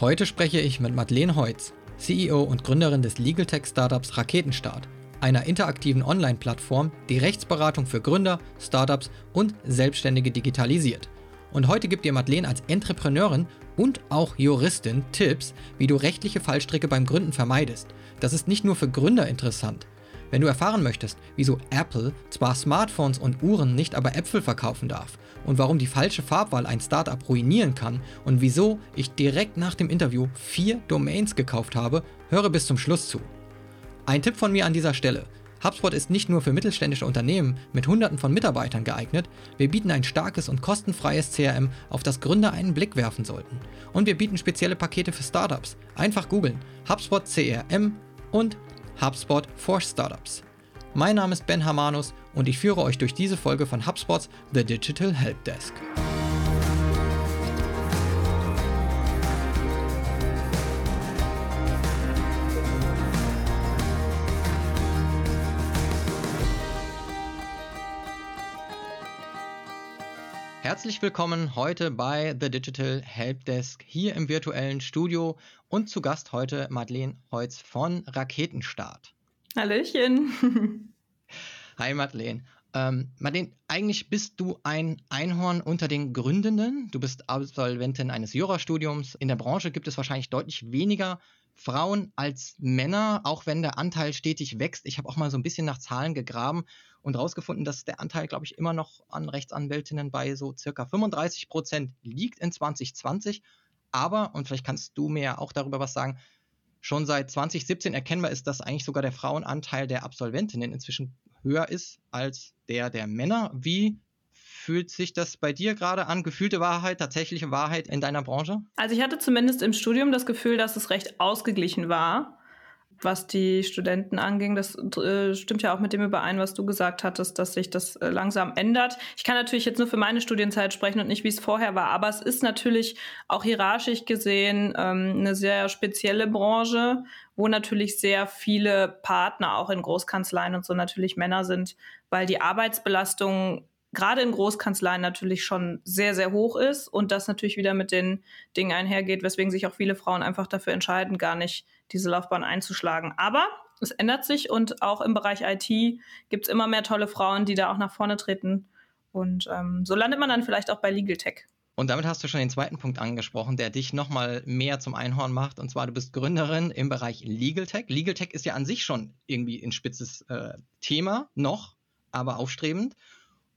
Heute spreche ich mit Madeleine Heutz, CEO und Gründerin des Legal Tech Startups Raketenstart, einer interaktiven Online-Plattform, die Rechtsberatung für Gründer, Startups und Selbstständige digitalisiert. Und heute gibt dir Madeleine als Entrepreneurin und auch Juristin Tipps, wie du rechtliche Fallstricke beim Gründen vermeidest. Das ist nicht nur für Gründer interessant. Wenn du erfahren möchtest, wieso Apple zwar Smartphones und Uhren nicht aber Äpfel verkaufen darf und warum die falsche Farbwahl ein Startup ruinieren kann und wieso ich direkt nach dem Interview vier Domains gekauft habe, höre bis zum Schluss zu. Ein Tipp von mir an dieser Stelle. HubSpot ist nicht nur für mittelständische Unternehmen mit Hunderten von Mitarbeitern geeignet, wir bieten ein starkes und kostenfreies CRM, auf das Gründer einen Blick werfen sollten. Und wir bieten spezielle Pakete für Startups. Einfach googeln HubSpot CRM und HubSpot for Startups. Mein Name ist Ben Hamanus und ich führe euch durch diese Folge von HubSpots The Digital Help Desk. Herzlich willkommen heute bei The Digital Helpdesk hier im virtuellen Studio und zu Gast heute Madeleine Heutz von Raketenstart. Hallöchen. Hi Madeleine. Ähm, Madeleine, eigentlich bist du ein Einhorn unter den Gründenden. Du bist Absolventin eines Jurastudiums. In der Branche gibt es wahrscheinlich deutlich weniger Frauen als Männer, auch wenn der Anteil stetig wächst. Ich habe auch mal so ein bisschen nach Zahlen gegraben und herausgefunden, dass der Anteil, glaube ich, immer noch an Rechtsanwältinnen bei so circa 35 Prozent liegt in 2020. Aber, und vielleicht kannst du mir auch darüber was sagen, schon seit 2017 erkennbar ist, dass eigentlich sogar der Frauenanteil der Absolventinnen inzwischen höher ist als der der Männer. Wie fühlt sich das bei dir gerade an? Gefühlte Wahrheit, tatsächliche Wahrheit in deiner Branche? Also ich hatte zumindest im Studium das Gefühl, dass es recht ausgeglichen war, was die Studenten anging. Das äh, stimmt ja auch mit dem überein, was du gesagt hattest, dass sich das äh, langsam ändert. Ich kann natürlich jetzt nur für meine Studienzeit sprechen und nicht, wie es vorher war, aber es ist natürlich auch hierarchisch gesehen ähm, eine sehr spezielle Branche, wo natürlich sehr viele Partner auch in Großkanzleien und so natürlich Männer sind, weil die Arbeitsbelastung gerade in Großkanzleien natürlich schon sehr, sehr hoch ist und das natürlich wieder mit den Dingen einhergeht, weswegen sich auch viele Frauen einfach dafür entscheiden, gar nicht diese Laufbahn einzuschlagen. Aber es ändert sich und auch im Bereich IT gibt es immer mehr tolle Frauen, die da auch nach vorne treten. Und ähm, so landet man dann vielleicht auch bei Legal Tech. Und damit hast du schon den zweiten Punkt angesprochen, der dich nochmal mehr zum Einhorn macht. Und zwar, du bist Gründerin im Bereich Legal Tech. Legal Tech ist ja an sich schon irgendwie ein spitzes äh, Thema, noch, aber aufstrebend.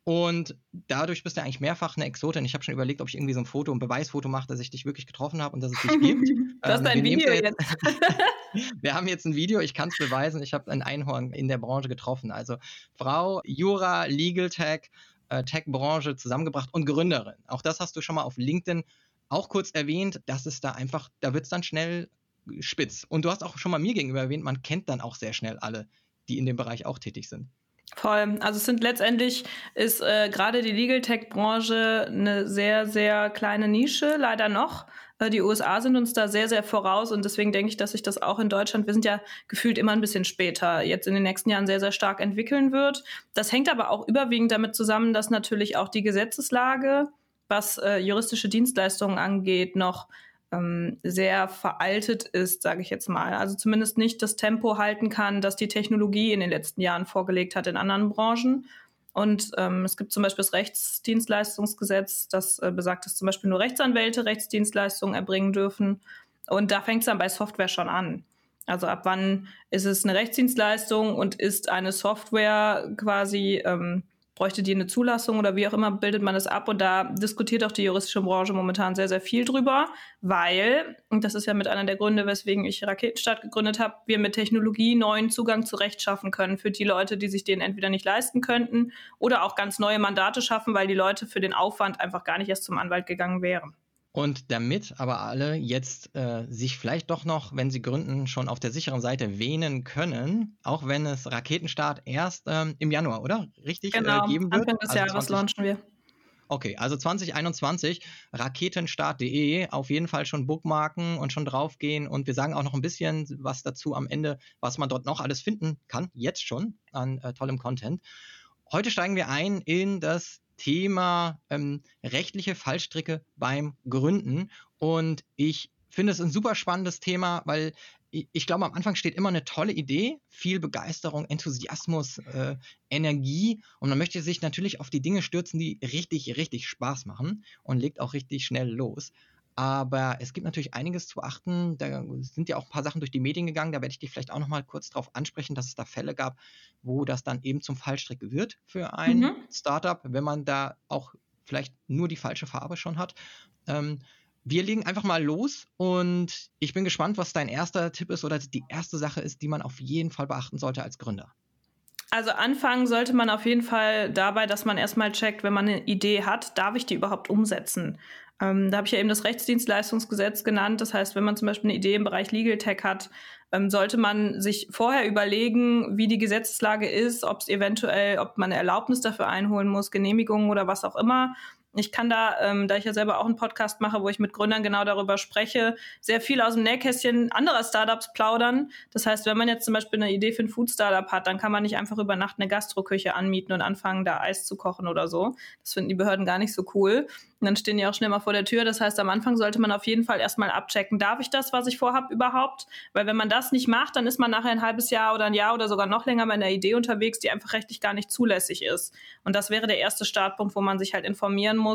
Und dadurch bist du eigentlich mehrfach eine Exotin. Ich habe schon überlegt, ob ich irgendwie so ein Foto, ein Beweisfoto mache, dass ich dich wirklich getroffen habe und dass es dich gibt. du hast ähm, ein Video jetzt. wir haben jetzt ein Video, ich kann es beweisen. Ich habe ein Einhorn in der Branche getroffen. Also Frau, Jura, Legal Tech, äh, Tech-Branche zusammengebracht und Gründerin. Auch das hast du schon mal auf LinkedIn auch kurz erwähnt. Das ist da einfach, da wird es dann schnell spitz. Und du hast auch schon mal mir gegenüber erwähnt, man kennt dann auch sehr schnell alle, die in dem Bereich auch tätig sind. Voll. Also es sind letztendlich ist äh, gerade die Legal Tech Branche eine sehr sehr kleine Nische leider noch. Äh, die USA sind uns da sehr sehr voraus und deswegen denke ich, dass sich das auch in Deutschland, wir sind ja gefühlt immer ein bisschen später, jetzt in den nächsten Jahren sehr sehr stark entwickeln wird. Das hängt aber auch überwiegend damit zusammen, dass natürlich auch die Gesetzeslage, was äh, juristische Dienstleistungen angeht, noch ähm, sehr veraltet ist, sage ich jetzt mal. Also zumindest nicht das Tempo halten kann, das die Technologie in den letzten Jahren vorgelegt hat in anderen Branchen. Und ähm, es gibt zum Beispiel das Rechtsdienstleistungsgesetz, das äh, besagt, dass zum Beispiel nur Rechtsanwälte Rechtsdienstleistungen erbringen dürfen. Und da fängt es dann bei Software schon an. Also ab wann ist es eine Rechtsdienstleistung und ist eine Software quasi ähm, bräuchte die eine Zulassung oder wie auch immer bildet man das ab. Und da diskutiert auch die juristische Branche momentan sehr, sehr viel drüber, weil, und das ist ja mit einer der Gründe, weswegen ich Raketenstadt gegründet habe, wir mit Technologie neuen Zugang zu Recht schaffen können für die Leute, die sich den entweder nicht leisten könnten oder auch ganz neue Mandate schaffen, weil die Leute für den Aufwand einfach gar nicht erst zum Anwalt gegangen wären. Und damit aber alle jetzt äh, sich vielleicht doch noch, wenn sie gründen, schon auf der sicheren Seite wähnen können, auch wenn es Raketenstart erst ähm, im Januar, oder? Richtig äh, genau, äh, geben wird. Anfang des also Jahres 20... launchen wir. Okay, also 2021, raketenstart.de, auf jeden Fall schon bookmarken und schon draufgehen. Und wir sagen auch noch ein bisschen was dazu am Ende, was man dort noch alles finden kann, jetzt schon an äh, tollem Content. Heute steigen wir ein in das Thema ähm, rechtliche Fallstricke beim Gründen. Und ich finde es ein super spannendes Thema, weil ich glaube, am Anfang steht immer eine tolle Idee, viel Begeisterung, Enthusiasmus, äh, Energie und man möchte sich natürlich auf die Dinge stürzen, die richtig, richtig Spaß machen und legt auch richtig schnell los. Aber es gibt natürlich einiges zu achten. Da sind ja auch ein paar Sachen durch die Medien gegangen. Da werde ich dich vielleicht auch noch mal kurz darauf ansprechen, dass es da Fälle gab, wo das dann eben zum Fallstrick wird für ein mhm. Startup, wenn man da auch vielleicht nur die falsche Farbe schon hat. Ähm, wir legen einfach mal los und ich bin gespannt, was dein erster Tipp ist oder die erste Sache ist, die man auf jeden Fall beachten sollte als Gründer. Also anfangen sollte man auf jeden Fall dabei, dass man erstmal checkt, wenn man eine Idee hat, darf ich die überhaupt umsetzen? Ähm, da habe ich ja eben das Rechtsdienstleistungsgesetz genannt. Das heißt, wenn man zum Beispiel eine Idee im Bereich Legal Tech hat, ähm, sollte man sich vorher überlegen, wie die Gesetzeslage ist, ob es eventuell, ob man eine Erlaubnis dafür einholen muss, Genehmigungen oder was auch immer. Ich kann da, ähm, da ich ja selber auch einen Podcast mache, wo ich mit Gründern genau darüber spreche, sehr viel aus dem Nähkästchen anderer Startups plaudern. Das heißt, wenn man jetzt zum Beispiel eine Idee für ein Food-Startup hat, dann kann man nicht einfach über Nacht eine Gastroküche anmieten und anfangen, da Eis zu kochen oder so. Das finden die Behörden gar nicht so cool. Und dann stehen die auch schnell mal vor der Tür. Das heißt, am Anfang sollte man auf jeden Fall erstmal abchecken, darf ich das, was ich vorhabe, überhaupt? Weil wenn man das nicht macht, dann ist man nachher ein halbes Jahr oder ein Jahr oder sogar noch länger bei einer Idee unterwegs, die einfach rechtlich gar nicht zulässig ist. Und das wäre der erste Startpunkt, wo man sich halt informieren muss,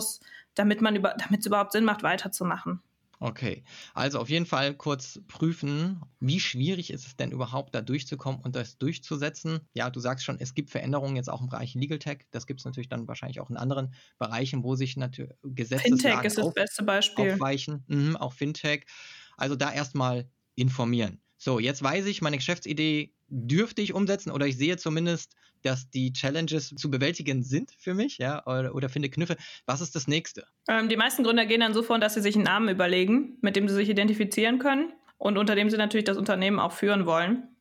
damit man über, damit es überhaupt Sinn macht, weiterzumachen. Okay, also auf jeden Fall kurz prüfen, wie schwierig ist es denn überhaupt, da durchzukommen und das durchzusetzen. Ja, du sagst schon, es gibt Veränderungen jetzt auch im Bereich Legal Tech. Das gibt es natürlich dann wahrscheinlich auch in anderen Bereichen, wo sich natürlich Gesetzeslagen Fintech ist das beste Beispiel. aufweichen. Mhm, auch Fintech. Also da erstmal informieren. So, jetzt weiß ich, meine Geschäftsidee dürfte ich umsetzen oder ich sehe zumindest, dass die Challenges zu bewältigen sind für mich, ja, oder, oder finde Knüffe. Was ist das nächste? Ähm, die meisten Gründer gehen dann so vor, dass sie sich einen Namen überlegen, mit dem sie sich identifizieren können und unter dem sie natürlich das Unternehmen auch führen wollen.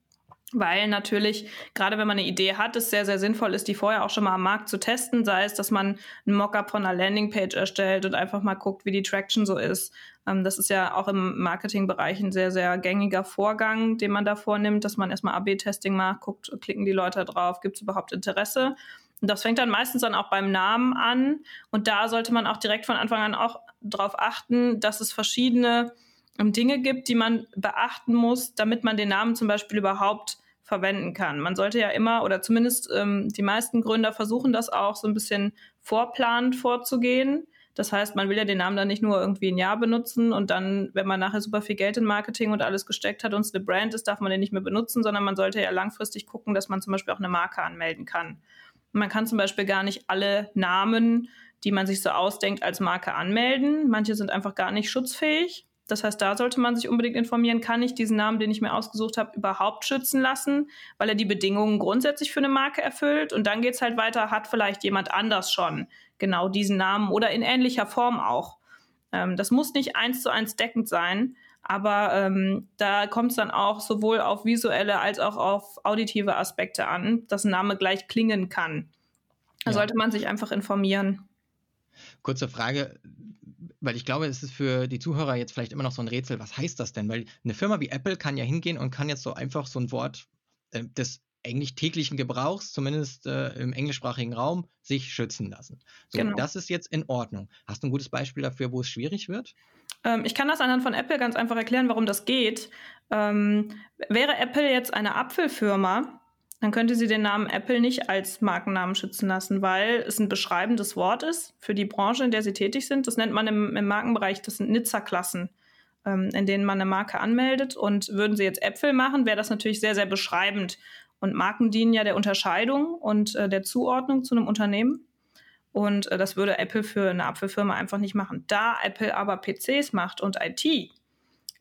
Weil natürlich, gerade wenn man eine Idee hat, es sehr, sehr sinnvoll ist, die vorher auch schon mal am Markt zu testen. Sei es, dass man ein Mockup von einer Landingpage erstellt und einfach mal guckt, wie die Traction so ist. Ähm, das ist ja auch im Marketingbereich ein sehr, sehr gängiger Vorgang, den man da vornimmt, dass man erstmal AB-Testing macht, guckt, klicken die Leute drauf, gibt es überhaupt Interesse? Und das fängt dann meistens dann auch beim Namen an. Und da sollte man auch direkt von Anfang an auch darauf achten, dass es verschiedene ähm, Dinge gibt, die man beachten muss, damit man den Namen zum Beispiel überhaupt verwenden kann. Man sollte ja immer, oder zumindest ähm, die meisten Gründer versuchen das auch so ein bisschen vorplanend vorzugehen. Das heißt, man will ja den Namen dann nicht nur irgendwie ein Jahr benutzen und dann, wenn man nachher super viel Geld in Marketing und alles gesteckt hat und es eine Brand ist, darf man den nicht mehr benutzen, sondern man sollte ja langfristig gucken, dass man zum Beispiel auch eine Marke anmelden kann. man kann zum Beispiel gar nicht alle Namen, die man sich so ausdenkt, als Marke anmelden. Manche sind einfach gar nicht schutzfähig. Das heißt, da sollte man sich unbedingt informieren, kann ich diesen Namen, den ich mir ausgesucht habe, überhaupt schützen lassen, weil er die Bedingungen grundsätzlich für eine Marke erfüllt. Und dann geht es halt weiter, hat vielleicht jemand anders schon genau diesen Namen oder in ähnlicher Form auch. Ähm, das muss nicht eins zu eins deckend sein, aber ähm, da kommt es dann auch sowohl auf visuelle als auch auf auditive Aspekte an, dass ein Name gleich klingen kann. Da ja. sollte man sich einfach informieren. Kurze Frage, weil ich glaube, es ist für die Zuhörer jetzt vielleicht immer noch so ein Rätsel, was heißt das denn? Weil eine Firma wie Apple kann ja hingehen und kann jetzt so einfach so ein Wort äh, des eigentlich täglichen Gebrauchs, zumindest äh, im englischsprachigen Raum, sich schützen lassen. So, genau. das ist jetzt in Ordnung. Hast du ein gutes Beispiel dafür, wo es schwierig wird? Ähm, ich kann das anhand von Apple ganz einfach erklären, warum das geht. Ähm, wäre Apple jetzt eine Apfelfirma, dann könnte sie den Namen Apple nicht als Markennamen schützen lassen, weil es ein beschreibendes Wort ist für die Branche, in der sie tätig sind. Das nennt man im, im Markenbereich, das sind Nizza-Klassen, ähm, in denen man eine Marke anmeldet. Und würden sie jetzt Äpfel machen, wäre das natürlich sehr, sehr beschreibend. Und Marken dienen ja der Unterscheidung und äh, der Zuordnung zu einem Unternehmen. Und äh, das würde Apple für eine Apfelfirma einfach nicht machen. Da Apple aber PCs macht und IT,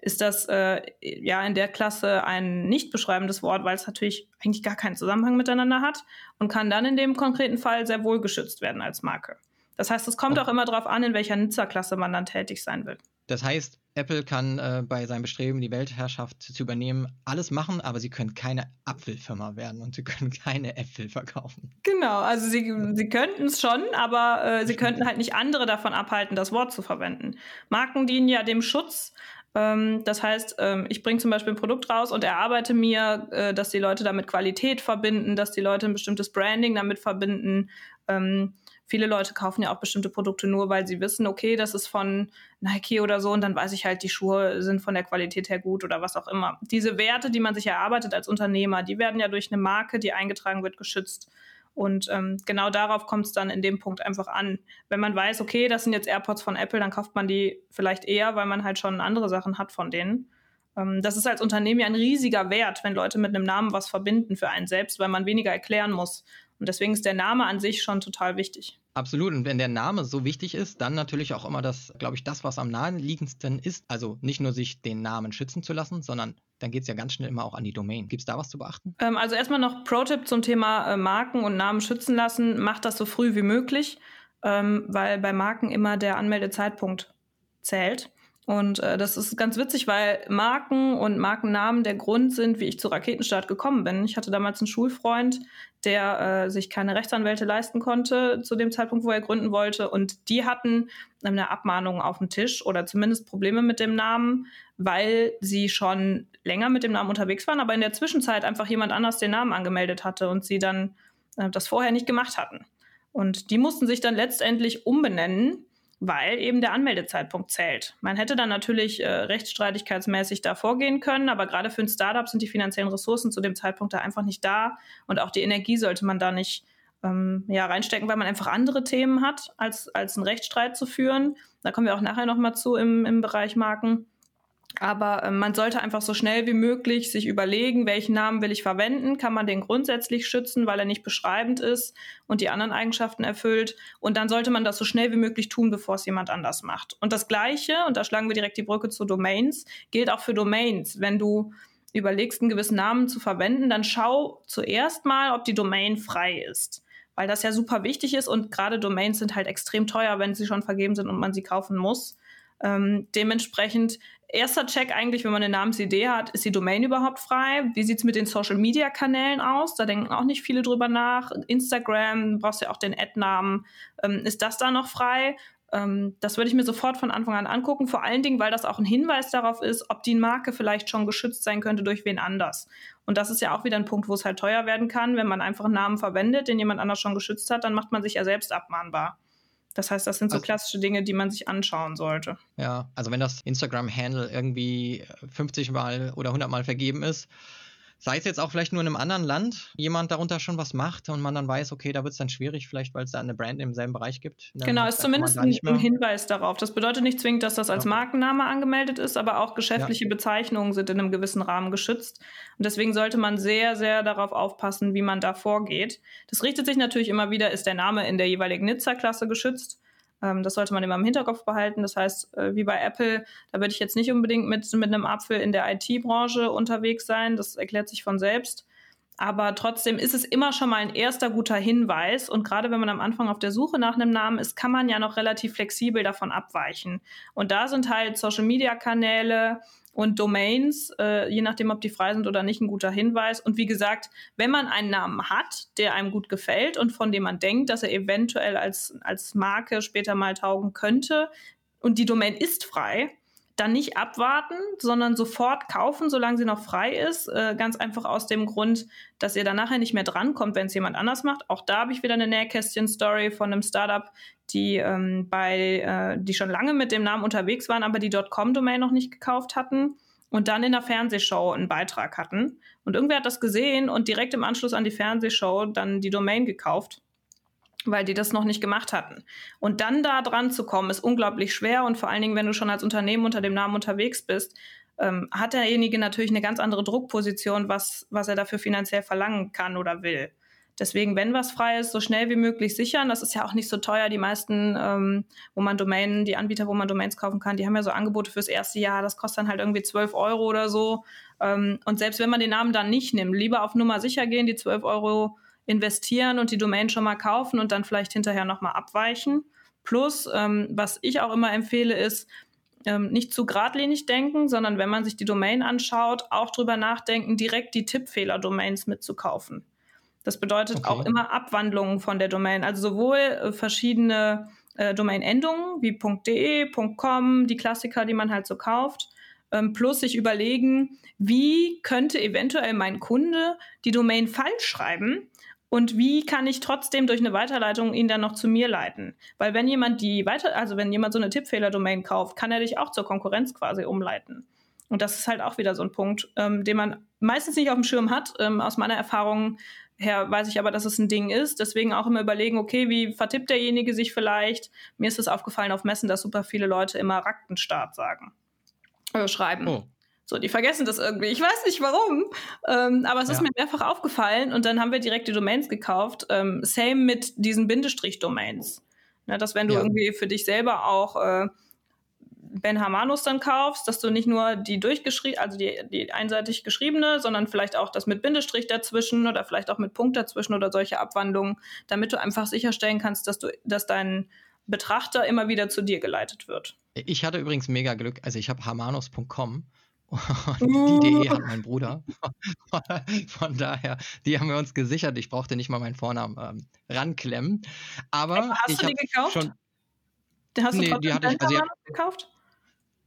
ist das äh, ja in der Klasse ein nicht beschreibendes Wort, weil es natürlich eigentlich gar keinen Zusammenhang miteinander hat und kann dann in dem konkreten Fall sehr wohl geschützt werden als Marke. Das heißt, es kommt auch immer darauf an, in welcher Nutzerklasse man dann tätig sein will. Das heißt, Apple kann äh, bei seinem Bestreben, die Weltherrschaft zu übernehmen, alles machen, aber sie können keine Apfelfirma werden und sie können keine Äpfel verkaufen. Genau, also sie, sie könnten es schon, aber äh, sie könnten halt nicht andere davon abhalten, das Wort zu verwenden. Marken dienen ja dem Schutz das heißt, ähm, ich bringe zum Beispiel ein Produkt raus und erarbeite mir, äh, dass die Leute damit Qualität verbinden, dass die Leute ein bestimmtes Branding damit verbinden. Ähm, viele Leute kaufen ja auch bestimmte Produkte nur, weil sie wissen, okay, das ist von Nike oder so und dann weiß ich halt, die Schuhe sind von der Qualität her gut oder was auch immer. Diese Werte, die man sich erarbeitet als Unternehmer, die werden ja durch eine Marke, die eingetragen wird, geschützt. Und ähm, genau darauf kommt es dann in dem Punkt einfach an. Wenn man weiß, okay, das sind jetzt AirPods von Apple, dann kauft man die vielleicht eher, weil man halt schon andere Sachen hat von denen. Ähm, das ist als Unternehmen ja ein riesiger Wert, wenn Leute mit einem Namen was verbinden für einen selbst, weil man weniger erklären muss. Und deswegen ist der Name an sich schon total wichtig. Absolut. Und wenn der Name so wichtig ist, dann natürlich auch immer das, glaube ich, das, was am naheliegendsten ist. Also nicht nur sich den Namen schützen zu lassen, sondern dann geht es ja ganz schnell immer auch an die Domain. Gibt es da was zu beachten? Ähm, also erstmal noch Pro-Tipp zum Thema äh, Marken und Namen schützen lassen. Macht das so früh wie möglich, ähm, weil bei Marken immer der Anmeldezeitpunkt zählt. Und äh, das ist ganz witzig, weil Marken und Markennamen der Grund sind, wie ich zu Raketenstart gekommen bin. Ich hatte damals einen Schulfreund, der äh, sich keine Rechtsanwälte leisten konnte zu dem Zeitpunkt, wo er gründen wollte. Und die hatten eine Abmahnung auf dem Tisch oder zumindest Probleme mit dem Namen, weil sie schon länger mit dem Namen unterwegs waren, aber in der Zwischenzeit einfach jemand anders den Namen angemeldet hatte und sie dann äh, das vorher nicht gemacht hatten. Und die mussten sich dann letztendlich umbenennen weil eben der Anmeldezeitpunkt zählt. Man hätte dann natürlich äh, rechtsstreitigkeitsmäßig da vorgehen können, aber gerade für ein Startup sind die finanziellen Ressourcen zu dem Zeitpunkt da einfach nicht da und auch die Energie sollte man da nicht ähm, ja, reinstecken, weil man einfach andere Themen hat, als, als einen Rechtsstreit zu führen. Da kommen wir auch nachher nochmal zu im, im Bereich Marken. Aber äh, man sollte einfach so schnell wie möglich sich überlegen, welchen Namen will ich verwenden. Kann man den grundsätzlich schützen, weil er nicht beschreibend ist und die anderen Eigenschaften erfüllt. Und dann sollte man das so schnell wie möglich tun, bevor es jemand anders macht. Und das Gleiche, und da schlagen wir direkt die Brücke zu Domains, gilt auch für Domains. Wenn du überlegst, einen gewissen Namen zu verwenden, dann schau zuerst mal, ob die Domain frei ist weil das ja super wichtig ist und gerade Domains sind halt extrem teuer, wenn sie schon vergeben sind und man sie kaufen muss. Ähm, dementsprechend erster Check eigentlich, wenn man eine Namensidee hat, ist die Domain überhaupt frei? Wie sieht es mit den Social-Media-Kanälen aus? Da denken auch nicht viele drüber nach. Instagram, brauchst ja auch den Ad-Namen. Ähm, ist das da noch frei? Ähm, das würde ich mir sofort von Anfang an angucken, vor allen Dingen, weil das auch ein Hinweis darauf ist, ob die Marke vielleicht schon geschützt sein könnte durch wen anders. Und das ist ja auch wieder ein Punkt, wo es halt teuer werden kann. Wenn man einfach einen Namen verwendet, den jemand anders schon geschützt hat, dann macht man sich ja selbst abmahnbar. Das heißt, das sind so also, klassische Dinge, die man sich anschauen sollte. Ja, also wenn das Instagram-Handle irgendwie 50 Mal oder 100 Mal vergeben ist, sei es jetzt auch vielleicht nur in einem anderen Land, jemand darunter schon was macht und man dann weiß, okay, da wird es dann schwierig, vielleicht weil es da eine Brand im selben Bereich gibt. Genau, ist zumindest ein, ein, Hinweis darauf. Das bedeutet nicht zwingend, dass das als ja. Markenname angemeldet ist, aber auch geschäftliche ja. Bezeichnungen sind in einem gewissen Rahmen geschützt. Und deswegen sollte man sehr, sehr darauf aufpassen, wie man da vorgeht. Das richtet sich natürlich immer wieder, ist der Name in der jeweiligen Nizza-Klasse geschützt? Ähm, das sollte man immer im Hinterkopf behalten. Das heißt, äh, wie bei Apple, da würde ich jetzt nicht unbedingt mit, mit einem Apfel in der IT-Branche unterwegs sein. Das erklärt sich von selbst. Aber trotzdem ist es immer schon mal ein erster guter Hinweis. Und gerade wenn man am Anfang auf der Suche nach einem Namen ist, kann man ja noch relativ flexibel davon abweichen. Und da sind halt Social-Media-Kanäle, und Domains, äh, je nachdem, ob die frei sind oder nicht, ein guter Hinweis. Und wie gesagt, wenn man einen Namen hat, der einem gut gefällt und von dem man denkt, dass er eventuell als, als Marke später mal taugen könnte und die Domain ist frei, dann nicht abwarten, sondern sofort kaufen, solange sie noch frei ist. Äh, ganz einfach aus dem Grund, dass ihr dann nachher nicht mehr drankommt, wenn es jemand anders macht. Auch da habe ich wieder eine Nähkästchen-Story von einem Startup, die ähm, bei, äh, die schon lange mit dem Namen unterwegs waren, aber die .com-Domain noch nicht gekauft hatten und dann in der Fernsehshow einen Beitrag hatten. Und irgendwer hat das gesehen und direkt im Anschluss an die Fernsehshow dann die Domain gekauft weil die das noch nicht gemacht hatten. Und dann da dran zu kommen, ist unglaublich schwer und vor allen Dingen, wenn du schon als Unternehmen unter dem Namen unterwegs bist, ähm, hat derjenige natürlich eine ganz andere Druckposition, was, was er dafür finanziell verlangen kann oder will. Deswegen, wenn was frei ist, so schnell wie möglich sichern. Das ist ja auch nicht so teuer. Die meisten, ähm, wo man Domain, die Anbieter, wo man Domains kaufen kann, die haben ja so Angebote fürs erste Jahr. Das kostet dann halt irgendwie 12 Euro oder so. Ähm, und selbst wenn man den Namen dann nicht nimmt, lieber auf Nummer sicher gehen, die 12 Euro investieren und die Domain schon mal kaufen und dann vielleicht hinterher nochmal abweichen. Plus, ähm, was ich auch immer empfehle, ist, ähm, nicht zu geradlinig denken, sondern wenn man sich die Domain anschaut, auch drüber nachdenken, direkt die Tippfehler-Domains mitzukaufen. Das bedeutet okay. auch immer Abwandlungen von der Domain, also sowohl äh, verschiedene äh, Domain-Endungen wie .de, .com, die Klassiker, die man halt so kauft, ähm, plus sich überlegen, wie könnte eventuell mein Kunde die Domain falsch schreiben und wie kann ich trotzdem durch eine Weiterleitung ihn dann noch zu mir leiten? Weil wenn jemand die weiter, also wenn jemand so eine Tippfehler-Domain kauft, kann er dich auch zur Konkurrenz quasi umleiten. Und das ist halt auch wieder so ein Punkt, ähm, den man meistens nicht auf dem Schirm hat. Ähm, aus meiner Erfahrung her weiß ich aber, dass es ein Ding ist. Deswegen auch immer überlegen, okay, wie vertippt derjenige sich vielleicht? Mir ist es aufgefallen auf Messen, dass super viele Leute immer Raktenstart sagen. Oder schreiben. Oh. So, die vergessen das irgendwie. Ich weiß nicht warum, ähm, aber es ja. ist mir mehrfach aufgefallen und dann haben wir direkt die Domains gekauft. Ähm, same mit diesen Bindestrich-Domains. Ne, dass wenn du ja. irgendwie für dich selber auch äh, Ben Hamanus dann kaufst, dass du nicht nur die durchgeschrieben, also die, die einseitig geschriebene, sondern vielleicht auch das mit Bindestrich dazwischen oder vielleicht auch mit Punkt dazwischen oder solche Abwandlungen, damit du einfach sicherstellen kannst, dass du, dass dein Betrachter immer wieder zu dir geleitet wird. Ich hatte übrigens mega Glück, also ich habe hamanus.com die DE hat mein Bruder. Von daher, die haben wir uns gesichert. Ich brauchte nicht mal meinen Vornamen ähm, ranklemmen. Aber hast ich du die gekauft? Schon, hast du nee, die hatte ich, also gekauft?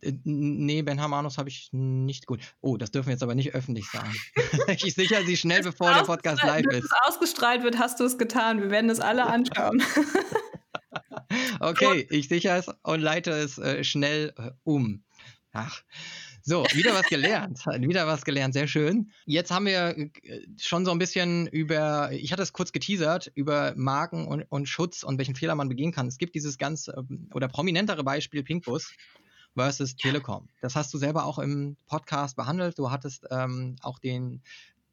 Äh, nee, Ben Hamanus habe ich nicht gut. Oh, das dürfen wir jetzt aber nicht öffentlich sagen. ich sichere sie schnell, bevor der Podcast live ist. Wenn es ausgestrahlt wird, hast du es getan. Wir werden es alle anschauen. okay, ich sichere es und leite es äh, schnell äh, um. Ach, so, wieder was gelernt. wieder was gelernt, sehr schön. Jetzt haben wir äh, schon so ein bisschen über, ich hatte es kurz geteasert, über Marken und, und Schutz und welchen Fehler man begehen kann. Es gibt dieses ganz ähm, oder prominentere Beispiel Pinkbus versus Telekom. Das hast du selber auch im Podcast behandelt. Du hattest ähm, auch den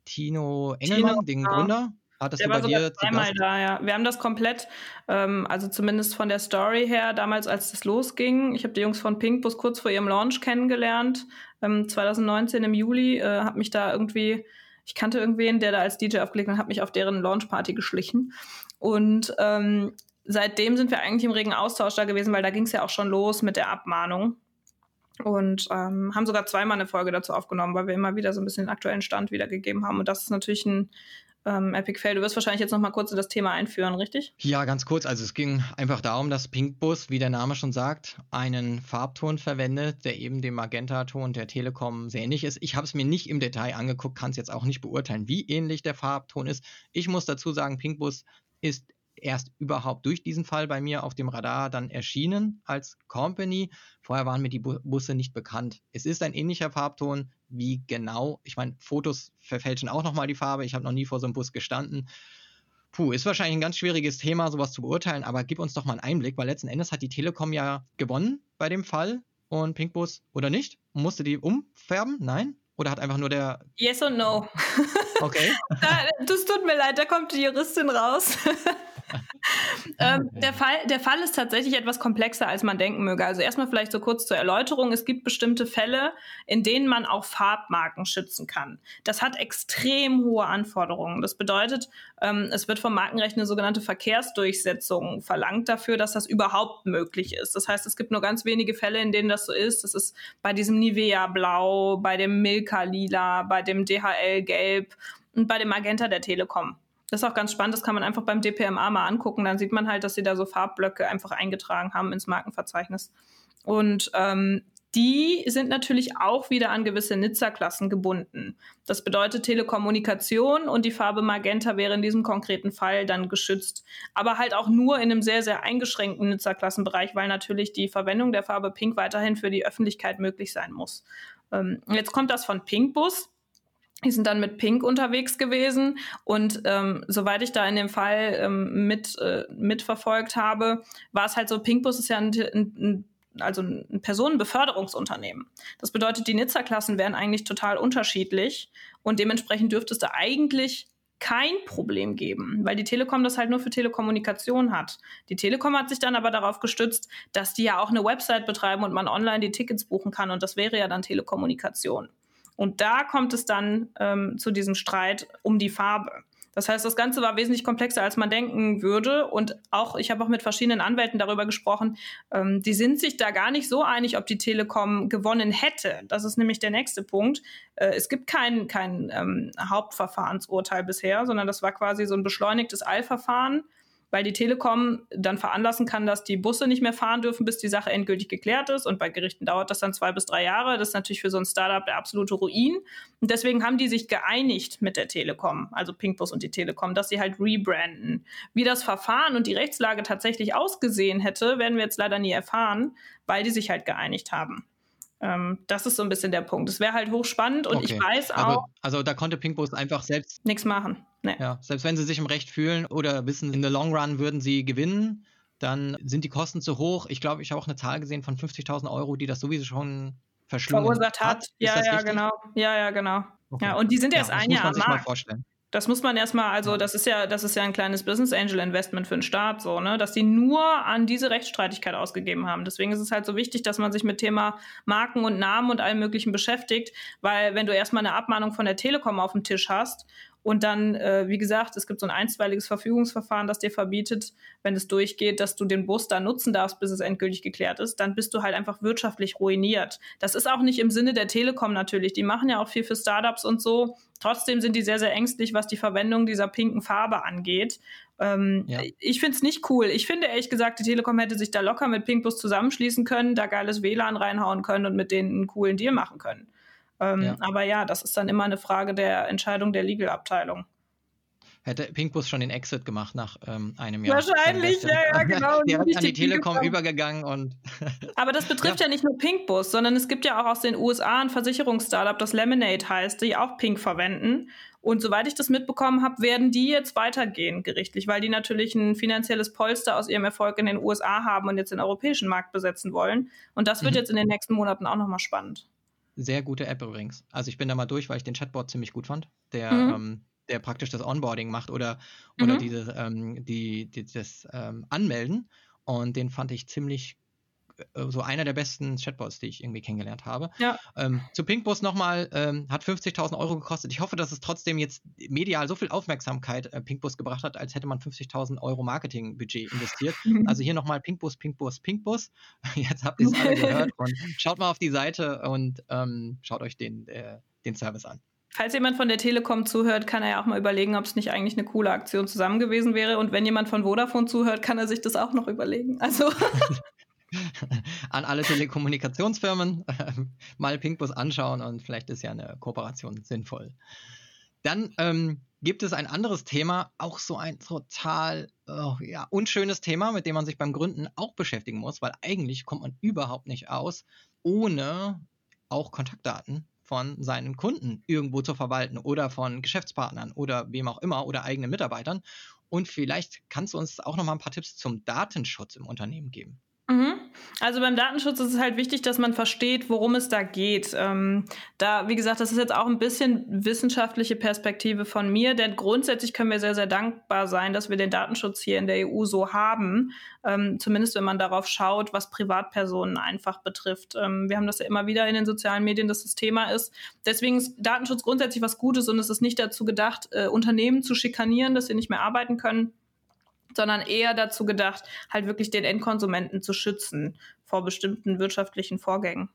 Tino Engelmann, Tino, den Gründer, Hattest der du war sogar zweimal da, ja. Wir haben das komplett, ähm, also zumindest von der Story her, damals als das losging. Ich habe die Jungs von Pinkbus kurz vor ihrem Launch kennengelernt, ähm, 2019 im Juli, äh, habe mich da irgendwie, ich kannte irgendwen, der da als DJ aufgelegt hat, habe mich auf deren Launchparty geschlichen. Und ähm, seitdem sind wir eigentlich im regen Austausch da gewesen, weil da ging es ja auch schon los mit der Abmahnung. Und ähm, haben sogar zweimal eine Folge dazu aufgenommen, weil wir immer wieder so ein bisschen den aktuellen Stand wiedergegeben haben. Und das ist natürlich ein ähm, Epic Fail. Du wirst wahrscheinlich jetzt noch mal kurz in das Thema einführen, richtig? Ja, ganz kurz. Also es ging einfach darum, dass Pinkbus, wie der Name schon sagt, einen Farbton verwendet, der eben dem Magenta-Ton der Telekom sehr ähnlich ist. Ich habe es mir nicht im Detail angeguckt, kann es jetzt auch nicht beurteilen, wie ähnlich der Farbton ist. Ich muss dazu sagen, Pinkbus ist erst überhaupt durch diesen Fall bei mir auf dem Radar dann erschienen als Company. Vorher waren mir die Busse nicht bekannt. Es ist ein ähnlicher Farbton. Wie genau? Ich meine, Fotos verfälschen auch nochmal die Farbe. Ich habe noch nie vor so einem Bus gestanden. Puh, ist wahrscheinlich ein ganz schwieriges Thema, sowas zu beurteilen, aber gib uns doch mal einen Einblick, weil letzten Endes hat die Telekom ja gewonnen bei dem Fall und Pinkbus oder nicht? Musste die umfärben? Nein? Oder hat einfach nur der. Yes und no. Okay. das tut mir leid, da kommt die Juristin raus. ähm, der, Fall, der Fall ist tatsächlich etwas komplexer, als man denken möge. Also erstmal vielleicht so kurz zur Erläuterung. Es gibt bestimmte Fälle, in denen man auch Farbmarken schützen kann. Das hat extrem hohe Anforderungen. Das bedeutet, ähm, es wird vom Markenrecht eine sogenannte Verkehrsdurchsetzung verlangt dafür, dass das überhaupt möglich ist. Das heißt, es gibt nur ganz wenige Fälle, in denen das so ist. Das ist bei diesem Nivea Blau, bei dem Milka Lila, bei dem DHL Gelb und bei dem Magenta der Telekom. Das ist auch ganz spannend, das kann man einfach beim DPMA mal angucken. Dann sieht man halt, dass sie da so Farbblöcke einfach eingetragen haben ins Markenverzeichnis. Und ähm, die sind natürlich auch wieder an gewisse Nizza-Klassen gebunden. Das bedeutet, Telekommunikation und die Farbe Magenta wäre in diesem konkreten Fall dann geschützt. Aber halt auch nur in einem sehr, sehr eingeschränkten Nizza-Klassenbereich, weil natürlich die Verwendung der Farbe Pink weiterhin für die Öffentlichkeit möglich sein muss. Ähm, jetzt kommt das von Pinkbus. Die sind dann mit Pink unterwegs gewesen und ähm, soweit ich da in dem Fall ähm, mit äh, mitverfolgt habe, war es halt so, Pinkbus ist ja ein, ein, also ein Personenbeförderungsunternehmen. Das bedeutet, die Nizza-Klassen wären eigentlich total unterschiedlich und dementsprechend dürfte es da eigentlich kein Problem geben, weil die Telekom das halt nur für Telekommunikation hat. Die Telekom hat sich dann aber darauf gestützt, dass die ja auch eine Website betreiben und man online die Tickets buchen kann und das wäre ja dann Telekommunikation. Und da kommt es dann ähm, zu diesem Streit um die Farbe. Das heißt, das Ganze war wesentlich komplexer, als man denken würde. Und auch, ich habe auch mit verschiedenen Anwälten darüber gesprochen, ähm, die sind sich da gar nicht so einig, ob die Telekom gewonnen hätte. Das ist nämlich der nächste Punkt. Äh, es gibt kein, kein ähm, Hauptverfahrensurteil bisher, sondern das war quasi so ein beschleunigtes Eilverfahren. Weil die Telekom dann veranlassen kann, dass die Busse nicht mehr fahren dürfen, bis die Sache endgültig geklärt ist. Und bei Gerichten dauert das dann zwei bis drei Jahre. Das ist natürlich für so ein Startup der absolute Ruin. Und deswegen haben die sich geeinigt mit der Telekom, also Pinkbus und die Telekom, dass sie halt rebranden. Wie das Verfahren und die Rechtslage tatsächlich ausgesehen hätte, werden wir jetzt leider nie erfahren, weil die sich halt geeinigt haben. Ähm, das ist so ein bisschen der Punkt. Es wäre halt hochspannend und okay. ich weiß auch. Aber, also da konnte Pinkbus einfach selbst nichts machen. Nee. Ja, selbst wenn sie sich im Recht fühlen oder wissen, in the long run würden sie gewinnen, dann sind die Kosten zu hoch. Ich glaube, ich habe auch eine Zahl gesehen von 50.000 Euro, die das sowieso schon verschlungen verursacht hat. hat. Ja, ja, richtig? genau. Ja, ja, genau. Okay. Ja, und die sind erst ja, ein Jahr am Markt. vorstellen. Das muss man erstmal, also das ist ja, das ist ja ein kleines Business Angel Investment für den Staat, so, ne, dass die nur an diese Rechtsstreitigkeit ausgegeben haben. Deswegen ist es halt so wichtig, dass man sich mit Thema Marken und Namen und allem Möglichen beschäftigt, weil wenn du erstmal eine Abmahnung von der Telekom auf dem Tisch hast und dann, äh, wie gesagt, es gibt so ein einstweiliges Verfügungsverfahren, das dir verbietet, wenn es durchgeht, dass du den Bus da nutzen darfst, bis es endgültig geklärt ist, dann bist du halt einfach wirtschaftlich ruiniert. Das ist auch nicht im Sinne der Telekom natürlich. Die machen ja auch viel für Startups und so. Trotzdem sind die sehr, sehr ängstlich, was die Verwendung dieser pinken Farbe angeht. Ähm, ja. Ich finde es nicht cool. Ich finde ehrlich gesagt, die Telekom hätte sich da locker mit Pinkbus zusammenschließen können, da geiles WLAN reinhauen können und mit denen einen coolen Deal machen können. Ähm, ja. Aber ja, das ist dann immer eine Frage der Entscheidung der Legal-Abteilung. Hätte Pinkbus schon den Exit gemacht nach ähm, einem Jahr. Wahrscheinlich, ja, ja, genau. Ist an die Telekom übergegangen und. Aber das betrifft ja. ja. nicht nur Pinkbus, sondern es gibt ja auch aus den USA ein Versicherungsstartup, das Lemonade heißt, die auch Pink verwenden. Und soweit ich das mitbekommen habe, werden die jetzt weitergehen gerichtlich, weil die natürlich ein finanzielles Polster aus ihrem Erfolg in den USA haben und jetzt den europäischen Markt besetzen wollen. Und das wird mhm. jetzt in den nächsten Monaten auch nochmal spannend sehr gute App übrigens. Also ich bin da mal durch, weil ich den Chatbot ziemlich gut fand, der, mhm. ähm, der praktisch das Onboarding macht oder, oder mhm. diese, ähm, die, die, das ähm, Anmelden. Und den fand ich ziemlich so einer der besten Chatbots, die ich irgendwie kennengelernt habe. Ja. Ähm, zu Pinkbus nochmal, ähm, hat 50.000 Euro gekostet. Ich hoffe, dass es trotzdem jetzt medial so viel Aufmerksamkeit äh, Pinkbus gebracht hat, als hätte man 50.000 Euro Marketingbudget investiert. Also hier nochmal Pinkbus, Pinkbus, Pinkbus. Jetzt habt ihr es alle gehört und schaut mal auf die Seite und ähm, schaut euch den, äh, den Service an. Falls jemand von der Telekom zuhört, kann er ja auch mal überlegen, ob es nicht eigentlich eine coole Aktion zusammen gewesen wäre. Und wenn jemand von Vodafone zuhört, kann er sich das auch noch überlegen. Also an alle Telekommunikationsfirmen mal Pinkbus anschauen und vielleicht ist ja eine Kooperation sinnvoll. Dann ähm, gibt es ein anderes Thema, auch so ein total oh, ja, unschönes Thema, mit dem man sich beim Gründen auch beschäftigen muss, weil eigentlich kommt man überhaupt nicht aus, ohne auch Kontaktdaten von seinen Kunden irgendwo zu verwalten oder von Geschäftspartnern oder wem auch immer oder eigenen Mitarbeitern. Und vielleicht kannst du uns auch noch mal ein paar Tipps zum Datenschutz im Unternehmen geben. Mhm. Also beim Datenschutz ist es halt wichtig, dass man versteht, worum es da geht. Ähm, da, wie gesagt, das ist jetzt auch ein bisschen wissenschaftliche Perspektive von mir, denn grundsätzlich können wir sehr, sehr dankbar sein, dass wir den Datenschutz hier in der EU so haben. Ähm, zumindest wenn man darauf schaut, was Privatpersonen einfach betrifft. Ähm, wir haben das ja immer wieder in den sozialen Medien, dass das Thema ist. Deswegen ist Datenschutz grundsätzlich was Gutes und es ist nicht dazu gedacht, äh, Unternehmen zu schikanieren, dass sie nicht mehr arbeiten können sondern eher dazu gedacht, halt wirklich den Endkonsumenten zu schützen vor bestimmten wirtschaftlichen Vorgängen.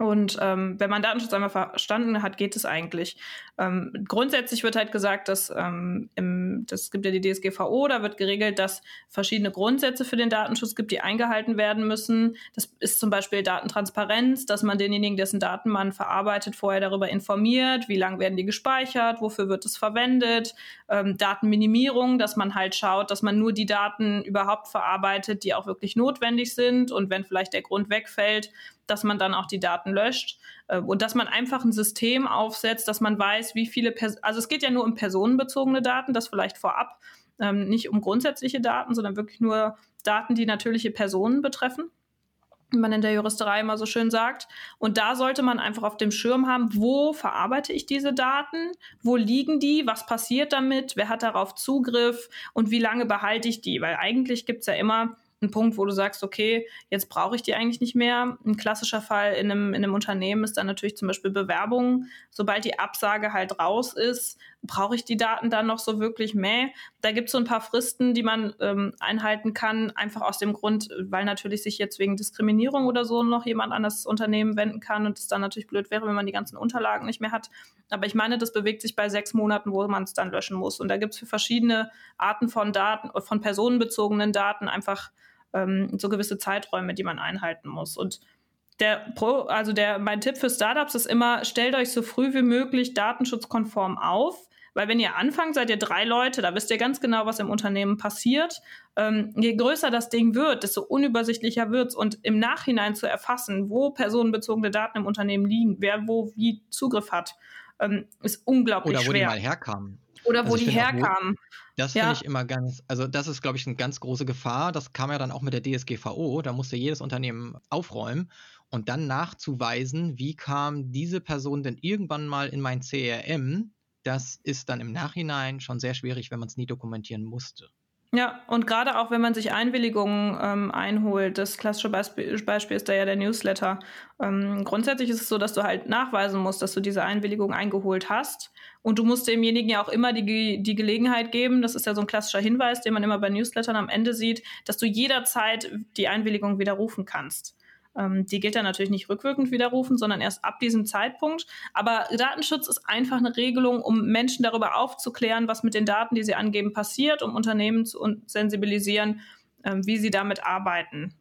Und ähm, wenn man Datenschutz einmal verstanden hat, geht es eigentlich. Ähm, grundsätzlich wird halt gesagt, dass ähm, im, das gibt ja die DSGVO, da wird geregelt, dass verschiedene Grundsätze für den Datenschutz gibt, die eingehalten werden müssen. Das ist zum Beispiel Datentransparenz, dass man denjenigen, dessen Daten man verarbeitet, vorher darüber informiert, wie lang werden die gespeichert, wofür wird es verwendet. Ähm, Datenminimierung, dass man halt schaut, dass man nur die Daten überhaupt verarbeitet, die auch wirklich notwendig sind. Und wenn vielleicht der Grund wegfällt, dass man dann auch die Daten löscht äh, und dass man einfach ein System aufsetzt, dass man weiß, wie viele, Pers also es geht ja nur um personenbezogene Daten, das vielleicht vorab, ähm, nicht um grundsätzliche Daten, sondern wirklich nur Daten, die natürliche Personen betreffen wie man in der Juristerei immer so schön sagt. Und da sollte man einfach auf dem Schirm haben, wo verarbeite ich diese Daten, wo liegen die, was passiert damit, wer hat darauf Zugriff und wie lange behalte ich die. Weil eigentlich gibt es ja immer ein Punkt, wo du sagst, okay, jetzt brauche ich die eigentlich nicht mehr. Ein klassischer Fall in einem, in einem Unternehmen ist dann natürlich zum Beispiel Bewerbung. Sobald die Absage halt raus ist, brauche ich die Daten dann noch so wirklich mehr? Da gibt es so ein paar Fristen, die man ähm, einhalten kann, einfach aus dem Grund, weil natürlich sich jetzt wegen Diskriminierung oder so noch jemand an das Unternehmen wenden kann und es dann natürlich blöd wäre, wenn man die ganzen Unterlagen nicht mehr hat. Aber ich meine, das bewegt sich bei sechs Monaten, wo man es dann löschen muss. Und da gibt es für verschiedene Arten von Daten, von personenbezogenen Daten einfach ähm, so gewisse Zeiträume, die man einhalten muss. Und der Pro, also der, mein Tipp für Startups ist immer, stellt euch so früh wie möglich datenschutzkonform auf. Weil wenn ihr anfangt, seid ihr drei Leute, da wisst ihr ganz genau, was im Unternehmen passiert. Ähm, je größer das Ding wird, desto unübersichtlicher wird es. Und im Nachhinein zu erfassen, wo personenbezogene Daten im Unternehmen liegen, wer wo wie Zugriff hat, ähm, ist unglaublich schwer. Oder wo schwer. die mal herkamen. Oder also wo die herkamen. Das ja. finde ich immer ganz, also das ist, glaube ich, eine ganz große Gefahr. Das kam ja dann auch mit der DSGVO. Da musste jedes Unternehmen aufräumen und dann nachzuweisen, wie kam diese Person denn irgendwann mal in mein CRM. Das ist dann im Nachhinein schon sehr schwierig, wenn man es nie dokumentieren musste. Ja, und gerade auch wenn man sich Einwilligungen ähm, einholt, das klassische Beispiel, Beispiel, ist da ja der Newsletter. Ähm, grundsätzlich ist es so, dass du halt nachweisen musst, dass du diese Einwilligung eingeholt hast. Und du musst demjenigen ja auch immer die, die Gelegenheit geben, das ist ja so ein klassischer Hinweis, den man immer bei Newslettern am Ende sieht, dass du jederzeit die Einwilligung widerrufen kannst. Ähm, die gilt dann natürlich nicht rückwirkend widerrufen, sondern erst ab diesem Zeitpunkt. Aber Datenschutz ist einfach eine Regelung, um Menschen darüber aufzuklären, was mit den Daten, die sie angeben, passiert, um Unternehmen zu sensibilisieren, ähm, wie sie damit arbeiten.